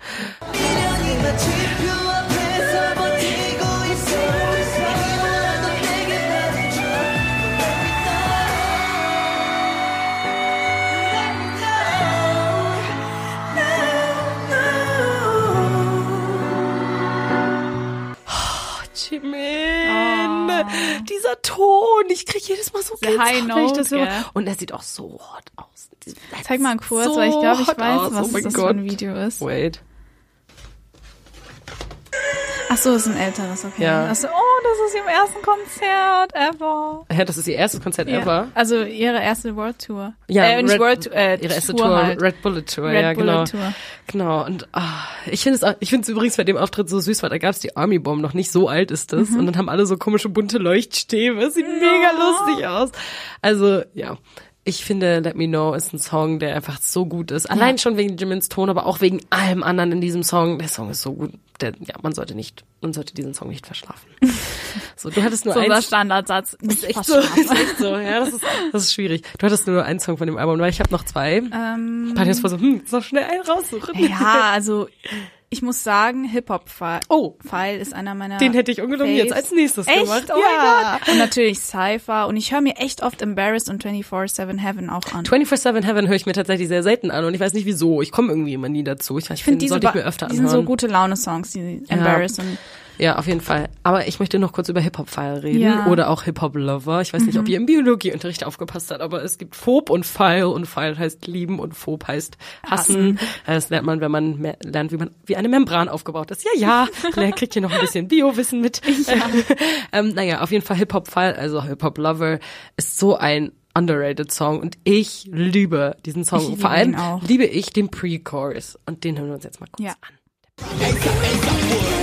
Jimin, dieser Ton, ich kriege jedes Mal so Gänsehaut, wenn ich das höre. Und er sieht auch so hot aus. Zeig mal kurz, so weil ich glaube, ich weiß, aus. was oh das Gott. für ein Video ist. Wait. Ach so, ist ein älteres, okay. Ja. Ach so, oh, das ist ihr ersten Konzert ever. Ja, das ist ihr erstes Konzert ever. Also ihre erste World Tour. Ja, äh, Red- World Tour, äh, ihre erste Tour, Tour, halt. Red Bullet Tour, Red ja, Bullet genau. Tour. Genau, und ah, ich finde es ich übrigens bei dem Auftritt so süß, weil da gab es die Army Bomb noch nicht so alt ist das Mhm. und dann haben alle so komische bunte Leuchtstäbe, sieht mega lustig aus. Also, ja. Ich finde Let Me Know ist ein Song, der einfach so gut ist. Allein schon wegen Jimins Ton, aber auch wegen allem anderen in diesem Song. Der Song ist so gut. Der, ja, man sollte nicht, man sollte diesen Song nicht verschlafen. So, du hattest nur So eins. Standardsatz. Nicht Echt so, ist echt so, ja, das ist, das ist schwierig. Du hattest nur einen Song von dem Album, weil ich habe noch zwei. Ähm, Warte, jetzt war so, hm, so schnell einen raussuchen. ja, also ich muss sagen, Hip-Hop-File Oh. ist einer meiner Den hätte ich ungenommen jetzt als nächstes echt? gemacht. Oh ja. Und natürlich Cypher. Und ich höre mir echt oft Embarrassed und 24-7 Heaven auch an. 24-7 Heaven höre ich mir tatsächlich sehr selten an und ich weiß nicht wieso. Ich komme irgendwie immer nie dazu. Ich, ich finde diese sollte ich mir öfter die sind so anhören. gute Laune-Songs, die Embarrassed und Ja, auf jeden Fall. Aber ich möchte noch kurz über Hip-Hop-File reden Ja. Mhm. oder auch Hip-Hop-Lover. Ich weiß nicht, ob ihr im Biologieunterricht aufgepasst habt, aber es gibt Phob und File und File heißt lieben und Phob heißt hassen. Das lernt man, wenn man lernt, wie man wie eine Membran aufgebaut ist. Ja, ja, Ler- kriegt hier noch ein bisschen Bio-Wissen mit. ähm, naja, auf jeden Fall Hip-Hop-File, also Hip-Hop-Lover ist so ein underrated Song und ich liebe diesen Song. Liebe Vor allem liebe ich den Pre-Chorus und den hören wir uns jetzt mal kurz Ja. an.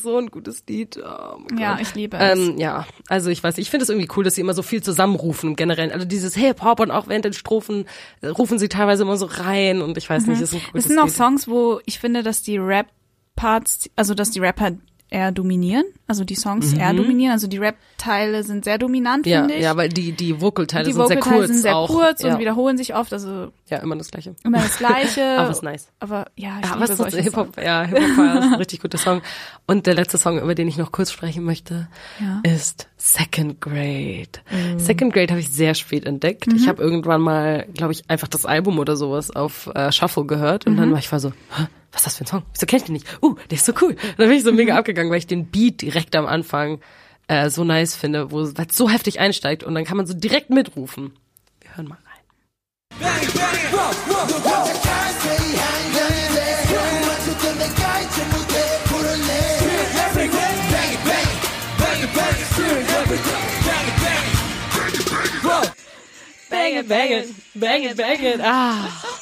Ist so ein gutes Lied. Oh Ja, ich liebe es. Ähm, ja, also ich weiß, ich finde es irgendwie cool, dass sie immer so viel zusammenrufen generell. Also dieses Hip-Hop und auch während den Strophen äh, rufen sie teilweise immer so rein und ich weiß nicht, ist ein gutes Es sind auch Lied. Songs, wo ich finde, dass die Rap-Parts, also dass die Rapper eher dominieren, also die Songs eher dominieren, also die Rap-Teile sind sehr dominant, Mhm. ja, finde ich. ja, weil die die Vocal-Teile die sind sehr Vocal-Teile kurz sind sehr auch. kurz ja. und wiederholen sich oft, also ja, immer das gleiche. immer das Gleiche. Aber ist nice. Aber ja, ich Ja, liebe was ist Hip-Hop? Ja, Hip-Hop war ein richtig guter Song. Und der letzte Song, über den ich noch kurz sprechen möchte, Ja. ist Second Grade. Mhm. Second Grade habe ich sehr spät entdeckt. Ich habe irgendwann mal, glaube ich, einfach das Album oder sowas auf äh, Shuffle gehört und Mhm. dann war ich war so, "Hä, was ist das für ein Song? Wieso kenn ich den nicht? Uh, der ist so cool. Und dann bin ich so Mhm. mega abgegangen, weil ich den Beat direkt am Anfang äh, so nice finde, wo es so heftig einsteigt und dann kann man so direkt mitrufen. Wir hören mal rein. Bang it, bang it, bang it, bang it. Ah.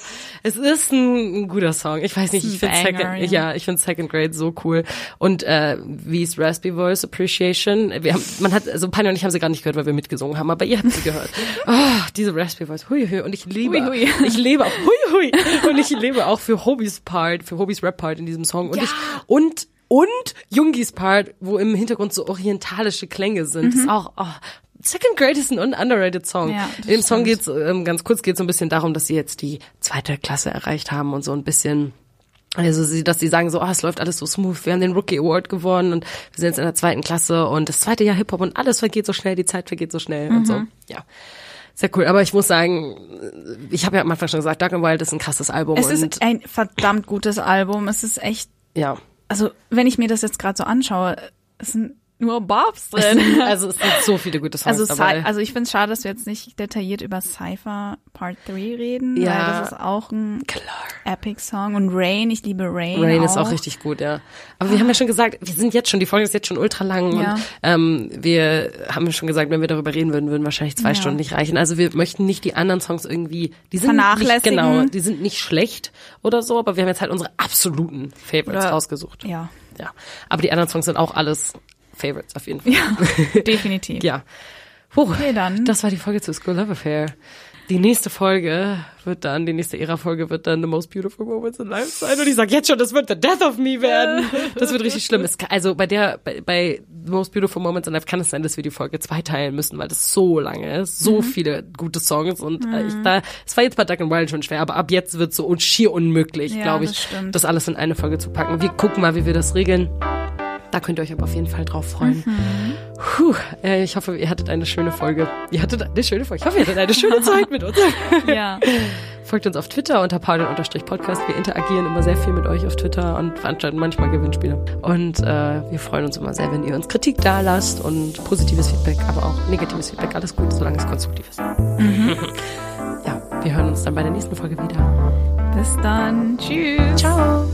Es ist ein, ein guter Song. Ich weiß nicht, ich finde Second, ja. ja, ich finde Second Grade so cool. Und äh, wie ist Raspy Voice Appreciation? Wir haben, man hat, also Pani und ich haben sie gar nicht gehört, weil wir mitgesungen haben, aber ihr habt sie gehört. Oh, diese Raspy Voice, hui, hui. Und ich liebe, Hui, hui. ich lebe auch, hui, hui. Und ich lebe auch für Hobys Part, für Hobys Rap Part in diesem Song. Und Ja. ich, und und Jungis Part, wo im Hintergrund so orientalische Klänge sind, Mhm. ist auch, oh, Second Grade ist ein un underrated Song. Ja, In dem Song stimmt. geht's ähm, ganz kurz geht's so ein bisschen darum, dass sie jetzt die zweite Klasse erreicht haben und so ein bisschen also sie, dass sie sagen so, ah, es läuft alles so smooth, wir haben den Rookie Award gewonnen und wir sind jetzt in der zweiten Klasse und das zweite Jahr Hip-Hop und alles vergeht so schnell, die Zeit vergeht so schnell und Mhm. so. Ja. Sehr cool. Aber ich muss sagen, ich habe ja am Anfang schon gesagt, Dark and Wild ist ein krasses Album Es und ist ein verdammt gutes Album. Es ist echt, ja. also wenn ich mir das jetzt gerade so anschaue, es sind nur Bobs Es drin. sind, also es sind so viele gute Songs Also, dabei. Also ich finde es schade, dass wir jetzt nicht detailliert über Cypher Part 3 reden, Ja. weil das ist auch ein Klar. Epic Song und Rain, ich liebe Rain. Rain auch. ist auch richtig gut, ja. Aber wir haben ja schon gesagt, wir sind jetzt schon, die Folge ist jetzt schon ultra lang Ja. und ähm, wir haben ja schon gesagt, wenn wir darüber reden würden, würden wahrscheinlich zwei Ja. Stunden nicht reichen. Also wir möchten nicht die anderen Songs irgendwie, die sind nicht, Vernachlässigen. genau, die sind nicht schlecht oder so, aber wir haben jetzt halt unsere absoluten Favorites Oder- rausgesucht. Ja, Ja. Aber die anderen Songs sind auch alles Favorites auf jeden Fall. ja, definitiv. Ja. Puh, Okay, dann. Das war die Folge zu School Love Affair. Die nächste Folge wird dann, die nächste Ära-Folge wird dann The Most Beautiful Moments in Life sein. Und ich sag jetzt schon, das wird The Death of Me werden. Das wird richtig schlimm. Kann, also bei der, bei, bei The Most Beautiful Moments in Life kann es sein, dass wir die Folge zweiteilen müssen, weil das so lange ist. So viele gute Songs. Und äh, ich da, es war jetzt bei Duck and Wild schon schwer, aber ab jetzt wird es so un- schier unmöglich, Ja, glaube das ich, stimmt. das alles in eine Folge zu packen. Wir gucken mal, wie wir das regeln. Da könnt ihr euch aber auf jeden Fall drauf freuen. Puh, äh, ich hoffe, ihr hattet eine schöne Folge. Ihr hattet eine schöne Folge. Ich hoffe, ihr hattet eine schöne Zeit mit uns. Ja. Folgt uns auf Twitter unter paudel-podcast. Wir interagieren immer sehr viel mit euch auf Twitter und veranstalten manchmal Gewinnspiele. Und äh, wir freuen uns immer sehr, wenn ihr uns Kritik da lasst und positives Feedback, aber auch negatives Feedback. Alles gut, solange es konstruktiv ist. ja, wir hören uns dann bei der nächsten Folge wieder. Bis dann. Tschüss. Ciao.